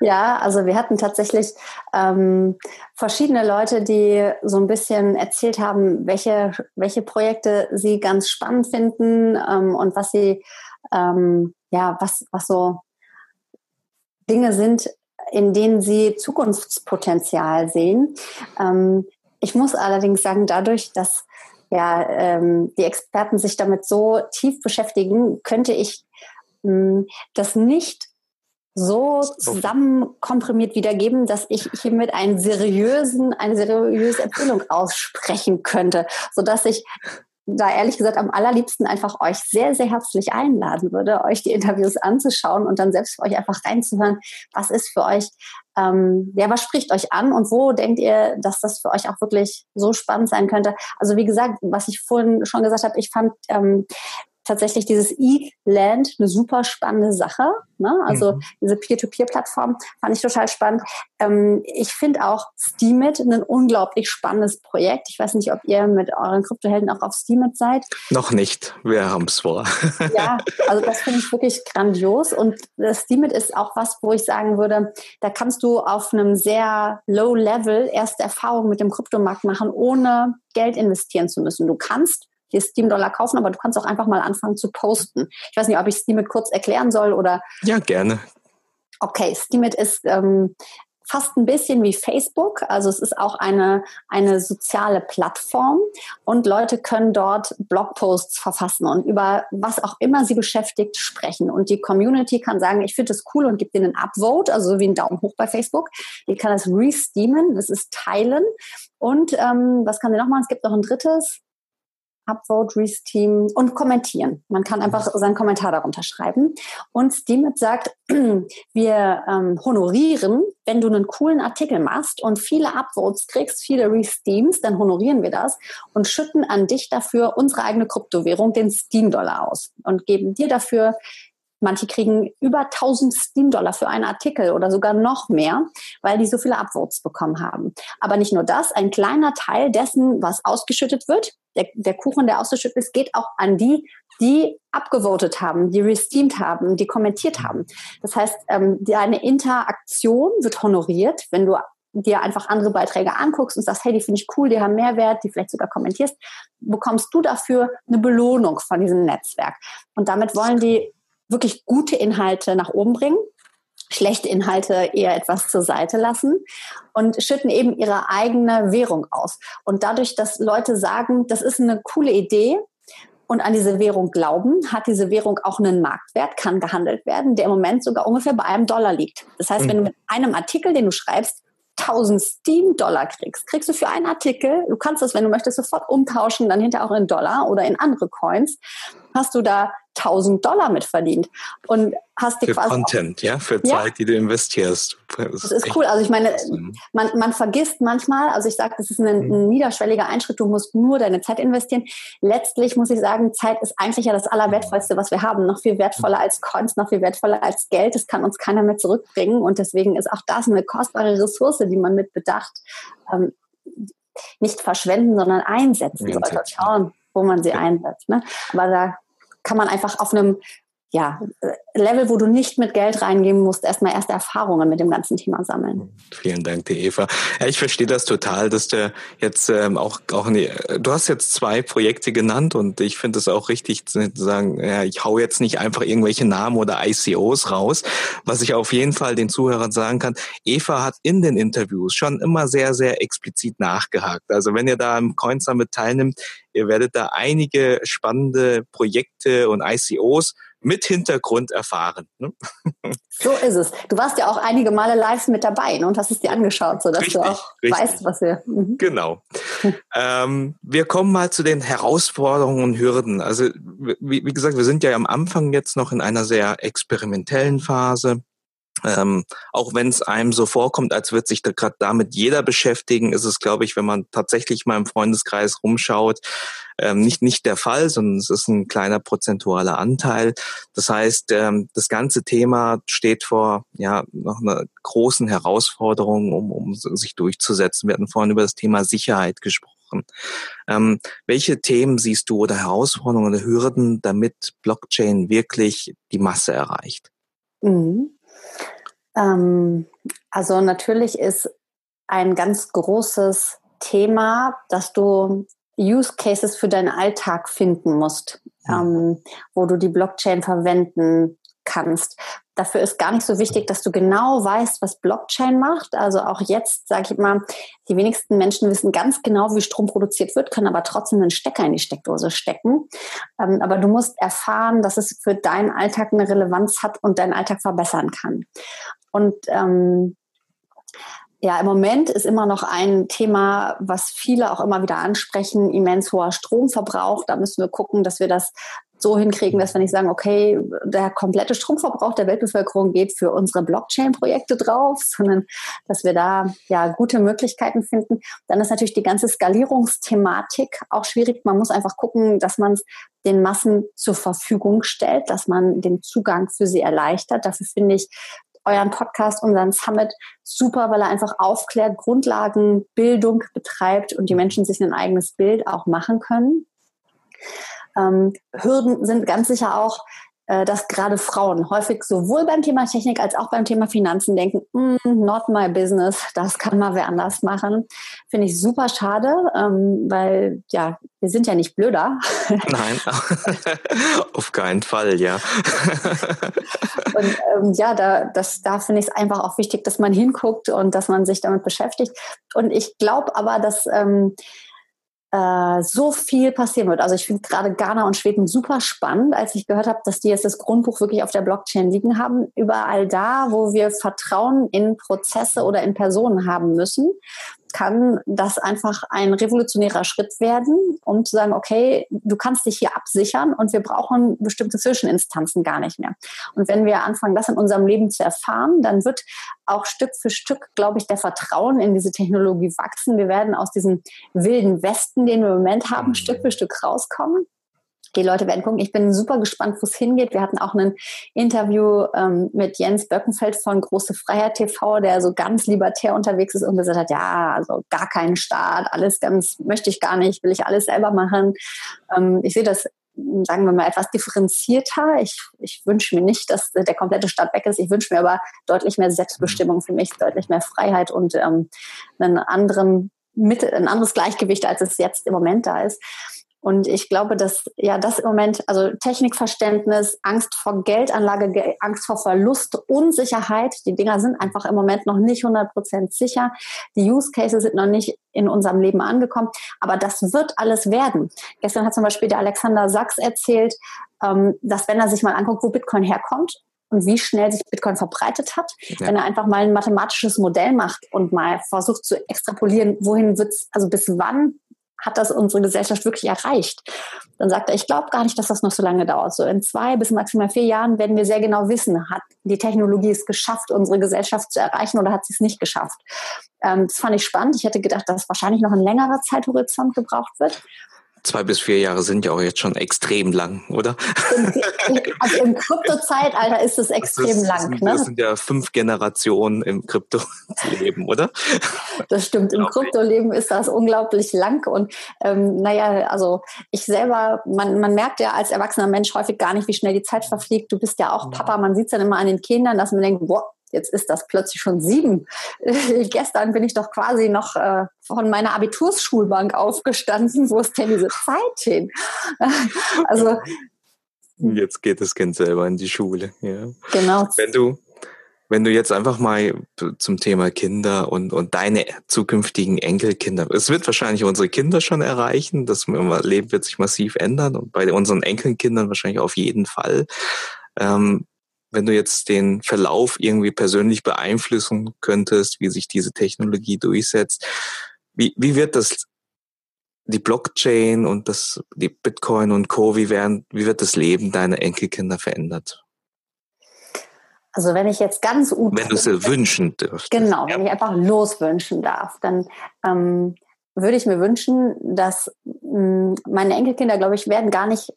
Ja, also wir hatten tatsächlich ähm, verschiedene Leute, die so ein bisschen erzählt haben, welche, welche Projekte sie ganz spannend finden ähm, und was sie, ähm, ja, was, was so Dinge sind, in denen sie Zukunftspotenzial sehen. Ähm, ich muss allerdings sagen, dadurch, dass ja, ähm, die Experten sich damit so tief beschäftigen, könnte ich mh, das nicht so zusammen komprimiert wiedergeben, dass ich hiermit einen seriösen, eine seriöse Empfehlung aussprechen könnte, sodass ich da ehrlich gesagt am allerliebsten einfach euch sehr, sehr herzlich einladen würde, euch die Interviews anzuschauen und dann selbst für euch einfach reinzuhören, was ist für euch, ähm, ja, was spricht euch an und wo denkt ihr, dass das für euch auch wirklich so spannend sein könnte? Also wie gesagt, was ich vorhin schon gesagt habe, ich fand ähm, tatsächlich dieses E-Land eine super spannende Sache. Ne? Also mhm. diese Peer-to-Peer-Plattform fand ich total spannend. Ähm, ich finde auch Steemit ein unglaublich spannendes Projekt. Ich weiß nicht, ob ihr mit euren Kryptohelden auch auf Steemit seid. Noch nicht. Wir haben es vor. ja, also das finde ich wirklich grandios. Und Steemit ist auch was, wo ich sagen würde, da kannst du auf einem sehr low Level erste Erfahrungen mit dem Kryptomarkt machen, ohne Geld investieren zu müssen. Du kannst dir Steam-Dollar kaufen, aber du kannst auch einfach mal anfangen zu posten. Ich weiß nicht, ob ich Steamit kurz erklären soll oder. Ja, gerne. Okay, Steamit ist ähm, fast ein bisschen wie Facebook. Also es ist auch eine, eine soziale Plattform und Leute können dort Blogposts verfassen und über was auch immer sie beschäftigt sprechen. Und die Community kann sagen, ich finde das cool und gibt denen ein Upvote, also wie ein Daumen hoch bei Facebook. Die kann das resteamen, das ist teilen. Und ähm, was kann sie noch machen? Es gibt noch ein drittes, Upvote, Resteam und kommentieren. Man kann einfach seinen Kommentar darunter schreiben. Und Steemit sagt, wir ähm, honorieren, wenn du einen coolen Artikel machst und viele Upvotes kriegst, viele Resteams, dann honorieren wir das und schütten an dich dafür unsere eigene Kryptowährung, den Steam-Dollar aus und geben dir dafür Manche kriegen über 1000 Steam-Dollar für einen Artikel oder sogar noch mehr, weil die so viele Upvotes bekommen haben. Aber nicht nur das, ein kleiner Teil dessen, was ausgeschüttet wird, der, der Kuchen, der ausgeschüttet ist, geht auch an die, die abgevotet haben, die resteamed haben, die kommentiert haben. Das heißt, ähm, deine Interaktion wird honoriert, wenn du dir einfach andere Beiträge anguckst und sagst, hey, die finde ich cool, die haben Mehrwert, die vielleicht sogar kommentierst, bekommst du dafür eine Belohnung von diesem Netzwerk. Und damit wollen die wirklich gute Inhalte nach oben bringen, schlechte Inhalte eher etwas zur Seite lassen und schütten eben ihre eigene Währung aus. Und dadurch, dass Leute sagen, das ist eine coole Idee, und an diese Währung glauben, hat diese Währung auch einen Marktwert, kann gehandelt werden, der im Moment sogar ungefähr bei einem Dollar liegt. Das heißt, wenn du mhm. mit einem Artikel, den du schreibst, 1000 Steam-Dollar kriegst, kriegst du für einen Artikel, du kannst das, wenn du möchtest, sofort umtauschen, dann hinterher auch in Dollar oder in andere Coins, hast du da 1000 Dollar mit verdient und hast die für Content, auch, ja, für Zeit, ja. die du investierst. Das, das ist cool. Also ich meine, man, man vergisst manchmal, also ich sage, das ist ein, ein mhm. niederschwelliger Einschritt, du musst nur deine Zeit investieren. Letztlich muss ich sagen, Zeit ist eigentlich ja das Allerwertvollste, was wir haben. Noch viel wertvoller als Coins, noch viel wertvoller als Geld. Das kann uns keiner mehr zurückbringen und deswegen ist auch das eine kostbare Ressource, die man mit Bedacht ähm, nicht verschwenden, sondern einsetzen sollte. Schauen, wo man sie einsetzt. Ne? Aber da kann man einfach auf einem ja, Level, wo du nicht mit Geld reingeben musst, erstmal erste Erfahrungen mit dem ganzen Thema sammeln. Vielen Dank, die Eva. Ja, ich verstehe das total, dass du jetzt ähm, auch, auch nee, du hast jetzt zwei Projekte genannt und ich finde es auch richtig zu sagen, ja, ich hau jetzt nicht einfach irgendwelche Namen oder ICOs raus. Was ich auf jeden Fall den Zuhörern sagen kann, Eva hat in den Interviews schon immer sehr, sehr explizit nachgehakt. Also wenn ihr da im Coin Summit teilnimmt, ihr werdet da einige spannende Projekte und ICOs mit Hintergrund erfahren. Ne? So ist es. Du warst ja auch einige Male live mit dabei ne, und hast es dir angeschaut, sodass richtig, du auch richtig. weißt, was wir. Mhm. Genau. ähm, wir kommen mal zu den Herausforderungen und Hürden. Also wie, wie gesagt, wir sind ja am Anfang jetzt noch in einer sehr experimentellen Phase. Ähm, auch wenn es einem so vorkommt, als wird sich da gerade damit jeder beschäftigen, ist es, glaube ich, wenn man tatsächlich mal im Freundeskreis rumschaut, ähm, nicht nicht der Fall, sondern es ist ein kleiner prozentualer Anteil. Das heißt, ähm, das ganze Thema steht vor ja noch einer großen Herausforderung, um, um sich durchzusetzen. Wir hatten vorhin über das Thema Sicherheit gesprochen. Ähm, welche Themen siehst du oder Herausforderungen oder Hürden, damit Blockchain wirklich die Masse erreicht? Mhm. Ähm, also natürlich ist ein ganz großes Thema, dass du Use Cases für deinen Alltag finden musst, mhm. ähm, wo du die Blockchain verwenden kannst. Dafür ist gar nicht so wichtig, dass du genau weißt, was Blockchain macht. Also auch jetzt, sage ich mal, die wenigsten Menschen wissen ganz genau, wie Strom produziert wird, können aber trotzdem einen Stecker in die Steckdose stecken. Ähm, aber du musst erfahren, dass es für deinen Alltag eine Relevanz hat und deinen Alltag verbessern kann. Und ähm, ja, im Moment ist immer noch ein Thema, was viele auch immer wieder ansprechen, immens hoher Stromverbrauch. Da müssen wir gucken, dass wir das so hinkriegen, dass wir nicht sagen, okay, der komplette Stromverbrauch der Weltbevölkerung geht für unsere Blockchain-Projekte drauf, sondern dass wir da ja gute Möglichkeiten finden. Dann ist natürlich die ganze Skalierungsthematik auch schwierig. Man muss einfach gucken, dass man es den Massen zur Verfügung stellt, dass man den Zugang für sie erleichtert. Dafür finde ich euren Podcast, unseren Summit super, weil er einfach aufklärt, Grundlagenbildung betreibt und die Menschen sich ein eigenes Bild auch machen können. Ähm, Hürden sind ganz sicher auch äh, dass gerade Frauen häufig sowohl beim Thema Technik als auch beim Thema Finanzen denken, mm, not my business, das kann mal wer anders machen. Finde ich super schade, ähm, weil ja, wir sind ja nicht blöder. Nein, auf keinen Fall, ja. und ähm, ja, da, das, da finde ich es einfach auch wichtig, dass man hinguckt und dass man sich damit beschäftigt. Und ich glaube aber, dass ähm, äh, so viel passieren wird. Also ich finde gerade Ghana und Schweden super spannend, als ich gehört habe, dass die jetzt das Grundbuch wirklich auf der Blockchain liegen haben. Überall da, wo wir Vertrauen in Prozesse oder in Personen haben müssen, kann das einfach ein revolutionärer Schritt werden, um zu sagen, okay, du kannst dich hier absichern und wir brauchen bestimmte Zwischeninstanzen gar nicht mehr. Und wenn wir anfangen, das in unserem Leben zu erfahren, dann wird auch Stück für Stück, glaube ich, der Vertrauen in diese Technologie wachsen. Wir werden aus diesem wilden Westen, den wir im Moment haben, Stück für Stück rauskommen die Leute werden gucken. Ich bin super gespannt, wo es hingeht. Wir hatten auch ein Interview ähm, mit Jens Böckenfeld von Große Freiheit TV, der so ganz libertär unterwegs ist und gesagt hat, ja, also gar keinen Staat, alles ganz, möchte ich gar nicht, will ich alles selber machen. Ähm, ich sehe das sagen wir mal, etwas differenzierter. Ich, ich wünsche mir nicht, dass der komplette Staat weg ist. Ich wünsche mir aber deutlich mehr Selbstbestimmung für mich, deutlich mehr Freiheit und ähm, einen anderen Mitte, ein anderes Gleichgewicht, als es jetzt im Moment da ist. Und ich glaube, dass ja das im Moment, also Technikverständnis, Angst vor Geldanlage, Angst vor Verlust, Unsicherheit, die Dinger sind einfach im Moment noch nicht 100 Prozent sicher. Die Use Cases sind noch nicht in unserem Leben angekommen, aber das wird alles werden. Gestern hat zum Beispiel der Alexander Sachs erzählt, ähm, dass wenn er sich mal anguckt, wo Bitcoin herkommt, und wie schnell sich Bitcoin verbreitet hat. Ja. Wenn er einfach mal ein mathematisches Modell macht und mal versucht zu extrapolieren, wohin wird's, also bis wann hat das unsere Gesellschaft wirklich erreicht? Dann sagt er, ich glaube gar nicht, dass das noch so lange dauert. So in zwei bis maximal vier Jahren werden wir sehr genau wissen, hat die Technologie es geschafft, unsere Gesellschaft zu erreichen oder hat sie es nicht geschafft? Ähm, das fand ich spannend. Ich hätte gedacht, dass wahrscheinlich noch ein längerer Zeithorizont gebraucht wird. Zwei bis vier Jahre sind ja auch jetzt schon extrem lang, oder? Also im Krypto-Zeitalter ist es extrem das lang. Sind, ne? Das sind ja fünf Generationen im Krypto-Leben, oder? Das stimmt. Im Krypto-Leben ist das unglaublich lang. Und ähm, naja, also ich selber, man, man merkt ja als erwachsener Mensch häufig gar nicht, wie schnell die Zeit verfliegt. Du bist ja auch Papa, man sieht es dann immer an den Kindern, dass man denkt, boah, jetzt ist das plötzlich schon sieben. Gestern bin ich doch quasi noch äh, von meiner Abitursschulbank aufgestanden. Wo ist denn diese Zeit hin? also jetzt geht das Kind selber in die Schule. Ja. Genau. Wenn du wenn du jetzt einfach mal zum Thema Kinder und, und deine zukünftigen Enkelkinder, es wird wahrscheinlich unsere Kinder schon erreichen, das Leben wird sich massiv ändern und bei unseren Enkelkindern wahrscheinlich auf jeden Fall. Ähm, wenn du jetzt den Verlauf irgendwie persönlich beeinflussen könntest, wie sich diese Technologie durchsetzt, wie, wie wird das die Blockchain und das die Bitcoin und Co. Wie werden wie wird das Leben deiner Enkelkinder verändert? Also wenn ich jetzt ganz wenn du es wünschen dürftest. Genau, ja. wenn ich einfach loswünschen darf, dann ähm, würde ich mir wünschen, dass mh, hm, meine Enkelkinder, glaube ich, werden gar nicht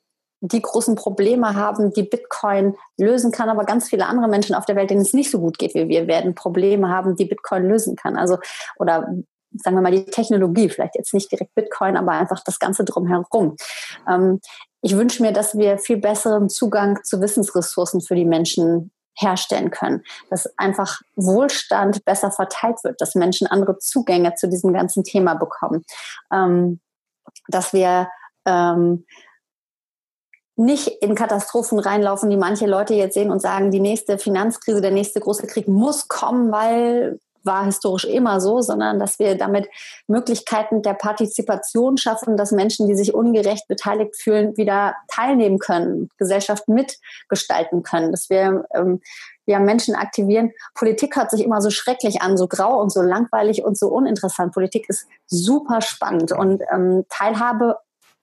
die großen Probleme haben, die Bitcoin lösen kann, aber ganz viele andere Menschen auf der Welt, denen es nicht so gut geht wie wir, werden Probleme haben, die Bitcoin lösen kann. Also, oder sagen wir mal die Technologie, vielleicht jetzt nicht direkt Bitcoin, aber einfach das Ganze drumherum. Ähm, ich wünsche mir, dass wir viel besseren Zugang zu Wissensressourcen für die Menschen herstellen können, dass einfach Wohlstand besser verteilt wird, dass Menschen andere Zugänge zu diesem ganzen Thema bekommen, ähm, dass wir ähm, nicht in Katastrophen reinlaufen, die manche Leute jetzt sehen und sagen, die nächste Finanzkrise, der nächste große Krieg muss kommen, weil war historisch immer so, sondern dass wir damit Möglichkeiten der Partizipation schaffen, dass Menschen, die sich ungerecht beteiligt fühlen, wieder teilnehmen können, Gesellschaft mitgestalten können, dass wir ähm, ja, Menschen aktivieren. Politik hört sich immer so schrecklich an, so grau und so langweilig und so uninteressant. Politik ist super spannend und ähm, Teilhabe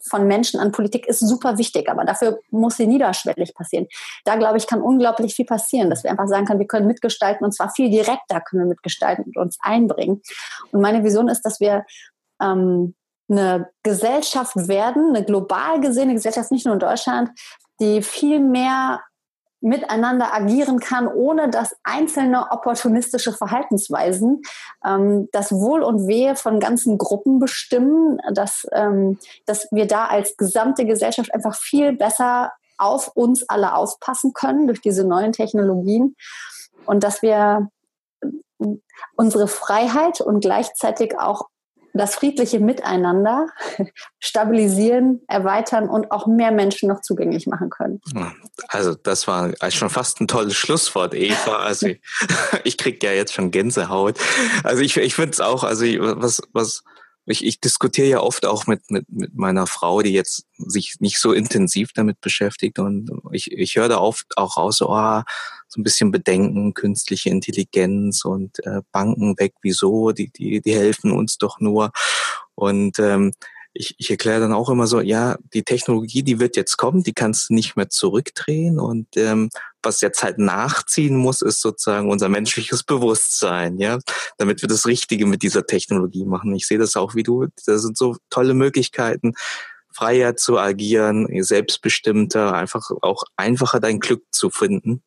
von Menschen an Politik ist super wichtig, aber dafür muss sie niederschwellig passieren. Da, glaube ich, kann unglaublich viel passieren, dass wir einfach sagen können, wir können mitgestalten und zwar viel direkter können wir mitgestalten und uns einbringen. Und meine Vision ist, dass wir ähm, eine Gesellschaft werden, eine global gesehene Gesellschaft, nicht nur in Deutschland, die viel mehr miteinander agieren kann, ohne dass einzelne opportunistische Verhaltensweisen ähm, das Wohl und Wehe von ganzen Gruppen bestimmen, dass, ähm, dass wir da als gesamte Gesellschaft einfach viel besser auf uns alle aufpassen können durch diese neuen Technologien und dass wir unsere Freiheit und gleichzeitig auch das friedliche Miteinander stabilisieren, erweitern und auch mehr Menschen noch zugänglich machen können. Also das war schon fast ein tolles Schlusswort, Eva. Also ich, ich krieg ja jetzt schon Gänsehaut. Also ich, ich finde es auch, also ich, was, was ich, ich diskutiere ja oft auch mit, mit, mit meiner Frau, die jetzt sich nicht so intensiv damit beschäftigt. Und ich, ich höre da oft auch raus, so, ah, so ein bisschen Bedenken, künstliche Intelligenz und äh, Banken weg, wieso? Die, die, die helfen uns doch nur. Und ähm, ich, ich erkläre dann auch immer so, ja, die Technologie, die wird jetzt kommen, die kannst du nicht mehr zurückdrehen und ähm, was jetzt halt nachziehen muss, ist sozusagen unser menschliches Bewusstsein, ja, damit wir das Richtige mit dieser Technologie machen. Ich sehe das auch wie du, das sind so tolle Möglichkeiten, freier zu agieren, selbstbestimmter, einfach auch einfacher dein Glück zu finden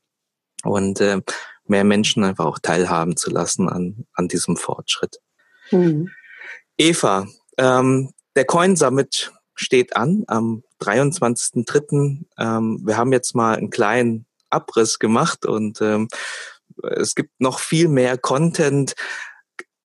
und äh, mehr Menschen einfach auch teilhaben zu lassen an, an diesem Fortschritt. Mhm. Eva, ähm, der Coin Summit steht an am 23.03. Ähm, wir haben jetzt mal einen kleinen Abriss gemacht und ähm, es gibt noch viel mehr Content.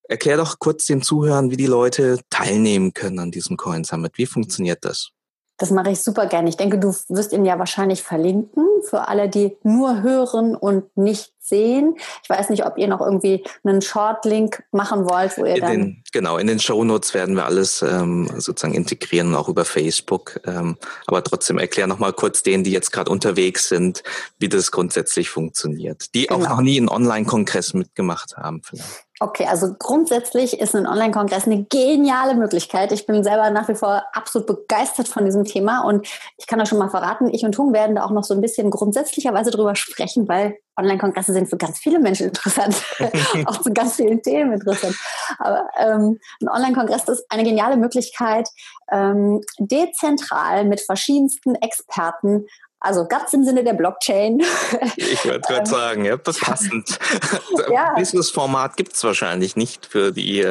Erklär doch kurz den Zuhörern, wie die Leute teilnehmen können an diesem Coin Summit. Wie funktioniert das? Das mache ich super gerne. Ich denke, du wirst ihn ja wahrscheinlich verlinken für alle, die nur hören und nicht sehen. Ich weiß nicht, ob ihr noch irgendwie einen Short-Link machen wollt, wo ihr in dann... Den, genau, in den Show Notes werden wir alles ähm, sozusagen integrieren, auch über Facebook. Ähm, aber trotzdem erklär noch mal kurz denen, die jetzt gerade unterwegs sind, wie das grundsätzlich funktioniert. Die genau. auch noch nie einen Online-Kongress mitgemacht haben vielleicht. Okay, also grundsätzlich ist ein Online-Kongress eine geniale Möglichkeit. Ich bin selber nach wie vor absolut begeistert von diesem Thema und ich kann euch schon mal verraten, ich und Tung werden da auch noch so ein bisschen grundsätzlicherweise drüber sprechen, weil Online-Kongresse sind für ganz viele Menschen interessant, auch zu ganz vielen Themen interessant. Aber ähm, ein Online-Kongress ist eine geniale Möglichkeit, ähm, dezentral mit verschiedensten Experten also ganz im Sinne der Blockchain. Ich würde gerade ähm, sagen, ja, das passend. ja. Business-Format gibt es wahrscheinlich nicht für die,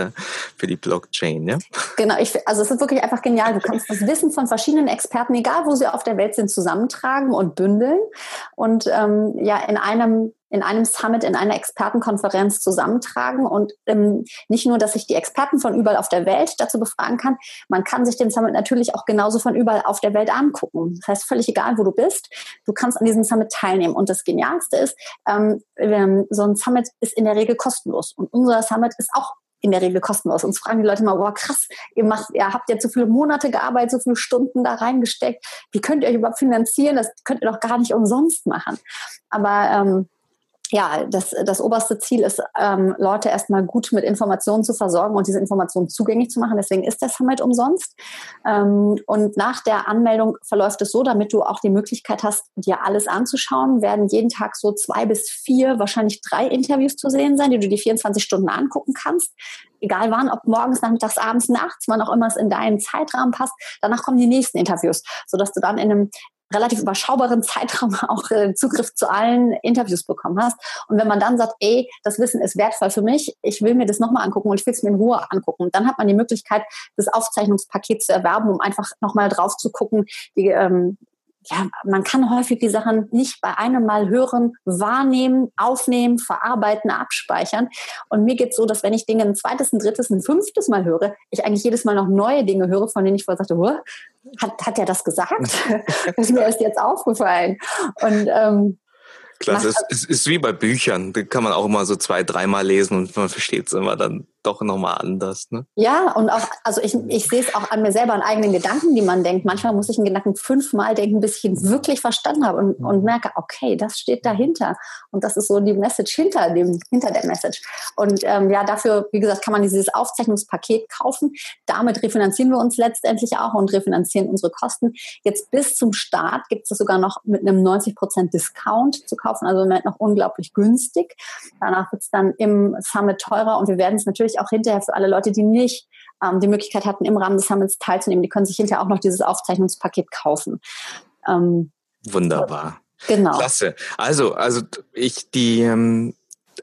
für die Blockchain. Ja? Genau, ich, also es ist wirklich einfach genial. Du kannst das Wissen von verschiedenen Experten, egal wo sie auf der Welt sind, zusammentragen und bündeln und ähm, ja in einem in einem Summit, in einer Expertenkonferenz zusammentragen und ähm, nicht nur, dass ich die Experten von überall auf der Welt dazu befragen kann, man kann sich den Summit natürlich auch genauso von überall auf der Welt angucken. Das heißt, völlig egal, wo du bist, du kannst an diesem Summit teilnehmen. Und das Genialste ist, ähm, so ein Summit ist in der Regel kostenlos und unser Summit ist auch in der Regel kostenlos. Uns fragen die Leute mal, boah, krass, ihr macht, ihr habt ja so viele Monate gearbeitet, so viele Stunden da reingesteckt. Wie könnt ihr euch überhaupt finanzieren? Das könnt ihr doch gar nicht umsonst machen. Aber ähm, ja, das, das oberste Ziel ist, ähm, Leute erstmal gut mit Informationen zu versorgen und diese Informationen zugänglich zu machen. Deswegen ist der Summit umsonst. Ähm, und nach der Anmeldung verläuft es so, damit du auch die Möglichkeit hast, dir alles anzuschauen, werden jeden Tag so zwei bis vier, wahrscheinlich drei Interviews zu sehen sein, die du die 24 Stunden angucken kannst. Egal wann, ob morgens, nachmittags, abends, nachts, wann auch immer es in deinen Zeitrahmen passt. Danach kommen die nächsten Interviews, sodass du dann in einem relativ überschaubaren Zeitraum auch äh, Zugriff zu allen Interviews bekommen hast. Und wenn man dann sagt, ey, das Wissen ist wertvoll für mich, ich will mir das nochmal angucken und ich will es mir in Ruhe angucken, dann hat man die Möglichkeit, das Aufzeichnungspaket zu erwerben, um einfach nochmal drauf zu gucken, die, ähm, ja, man kann häufig die Sachen nicht bei einem Mal hören, wahrnehmen, aufnehmen, verarbeiten, abspeichern. Und mir geht's so, dass wenn ich Dinge ein zweites, ein drittes, ein fünftes Mal höre, ich eigentlich jedes Mal noch neue Dinge höre, von denen ich vorher sagte, hat, hat er das gesagt? das ist mir erst jetzt aufgefallen. Und ähm, Klasse. Es, es ist wie bei Büchern. Da kann man auch immer so zwei, dreimal lesen und man versteht es immer dann doch nochmal anders. Ne? Ja, und auch, also ich, ich sehe es auch an mir selber, an eigenen Gedanken, die man denkt. Manchmal muss ich einen Gedanken fünfmal denken, bis ich ihn wirklich verstanden habe und, und merke, okay, das steht dahinter. Und das ist so die Message hinter dem, hinter der Message. Und ähm, ja, dafür, wie gesagt, kann man dieses Aufzeichnungspaket kaufen. Damit refinanzieren wir uns letztendlich auch und refinanzieren unsere Kosten. Jetzt bis zum Start gibt es sogar noch mit einem 90% Discount zu kaufen, also im Moment noch unglaublich günstig. Danach wird es dann im Summit teurer und wir werden es natürlich auch hinterher für alle Leute, die nicht ähm, die Möglichkeit hatten, im Rahmen des Summits teilzunehmen, die können sich hinterher auch noch dieses Aufzeichnungspaket kaufen. Ähm, Wunderbar. Genau. Klasse. Also, also ich die ähm,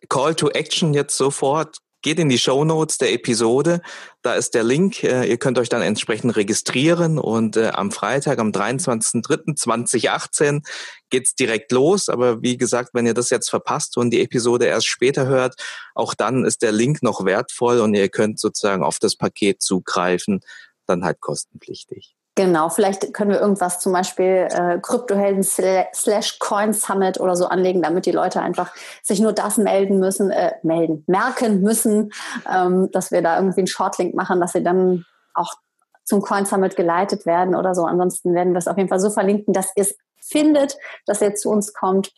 Call to Action jetzt sofort geht in die Show Notes der Episode. Da ist der Link. Äh, ihr könnt euch dann entsprechend registrieren und äh, am Freitag, am 23.03.2018 geht's direkt los. Aber wie gesagt, wenn ihr das jetzt verpasst und die Episode erst später hört, auch dann ist der Link noch wertvoll und ihr könnt sozusagen auf das Paket zugreifen, dann halt kostenpflichtig. Genau, vielleicht können wir irgendwas zum Beispiel äh, Kryptohelden slash Coin Summit oder so anlegen, damit die Leute einfach sich nur das melden müssen, äh, melden, merken müssen, ähm, dass wir da irgendwie einen Shortlink machen, dass sie dann auch zum Coin Summit geleitet werden oder so. Ansonsten werden wir es auf jeden Fall so verlinken, dass ihr es findet, dass er zu uns kommt.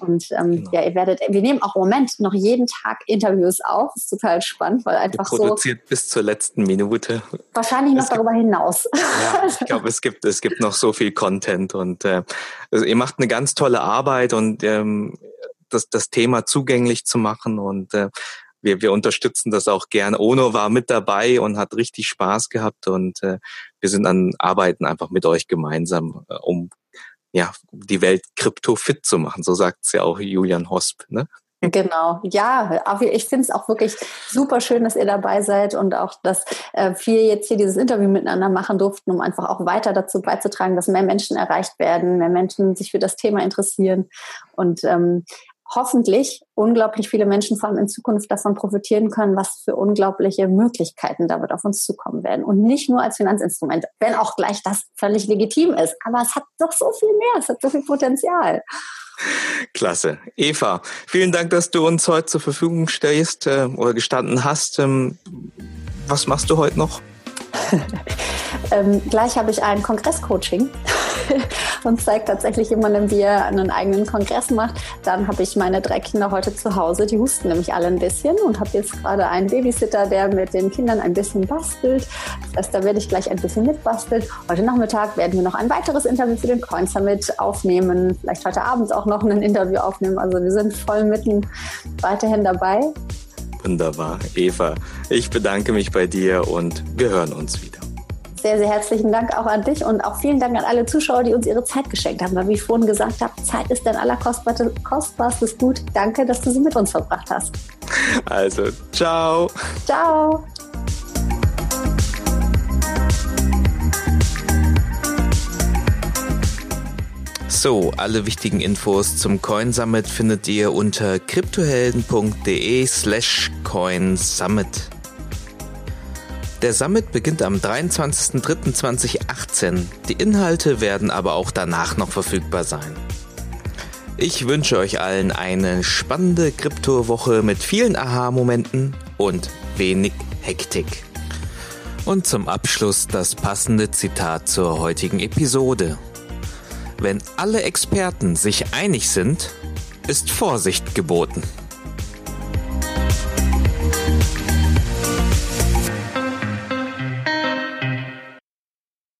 Und ähm, genau. ja, ihr werdet, wir nehmen auch im Moment noch jeden Tag Interviews auf. Das ist total spannend, weil einfach ihr produziert so. bis zur letzten Minute. Wahrscheinlich noch es darüber gibt, hinaus. Ja, ich glaube, es gibt, es gibt noch so viel Content und äh, also ihr macht eine ganz tolle Arbeit und ähm, das, das Thema zugänglich zu machen und äh, wir, wir unterstützen das auch gern. Ono war mit dabei und hat richtig Spaß gehabt und äh, wir sind an Arbeiten einfach mit euch gemeinsam, äh, um ja, die Welt krypto fit zu machen. So sagt es ja auch Julian Hosp. Ne? Genau, ja, ich finde es auch wirklich super schön, dass ihr dabei seid und auch, dass äh, wir jetzt hier dieses Interview miteinander machen durften, um einfach auch weiter dazu beizutragen, dass mehr Menschen erreicht werden, mehr Menschen sich für das Thema interessieren und ähm, hoffentlich unglaublich viele Menschen vor allem in Zukunft davon profitieren können, was für unglaubliche Möglichkeiten damit auf uns zukommen werden. Und nicht nur als Finanzinstrument, wenn auch gleich das völlig legitim ist. Aber es hat doch so viel mehr, es hat so viel Potenzial. Klasse. Eva, vielen Dank, dass du uns heute zur Verfügung stehst äh, oder gestanden hast. Ähm, was machst du heute noch? Ähm, gleich habe ich ein Kongresscoaching und zeige tatsächlich jemandem, wie er einen eigenen Kongress macht. Dann habe ich meine drei Kinder heute zu Hause, die husten nämlich alle ein bisschen und habe jetzt gerade einen Babysitter, der mit den Kindern ein bisschen bastelt. Das heißt, da werde ich gleich ein bisschen mitbasteln. Heute Nachmittag werden wir noch ein weiteres Interview für den Coin Summit aufnehmen. Vielleicht heute Abend auch noch ein Interview aufnehmen. Also wir sind voll mitten weiterhin dabei. Wunderbar. Eva, ich bedanke mich bei dir und wir hören uns wieder sehr, sehr herzlichen Dank auch an dich und auch vielen Dank an alle Zuschauer, die uns ihre Zeit geschenkt haben. Weil wie ich vorhin gesagt habe, Zeit ist dein allerkostbarstes Gut. Danke, dass du sie mit uns verbracht hast. Also, ciao. Ciao. So, alle wichtigen Infos zum Coin Summit findet ihr unter kryptohelden.de slash coinsummit. Der Summit beginnt am 23.03.2018. Die Inhalte werden aber auch danach noch verfügbar sein. Ich wünsche euch allen eine spannende Kryptowoche mit vielen Aha-Momenten und wenig Hektik. Und zum Abschluss das passende Zitat zur heutigen Episode. Wenn alle Experten sich einig sind, ist Vorsicht geboten.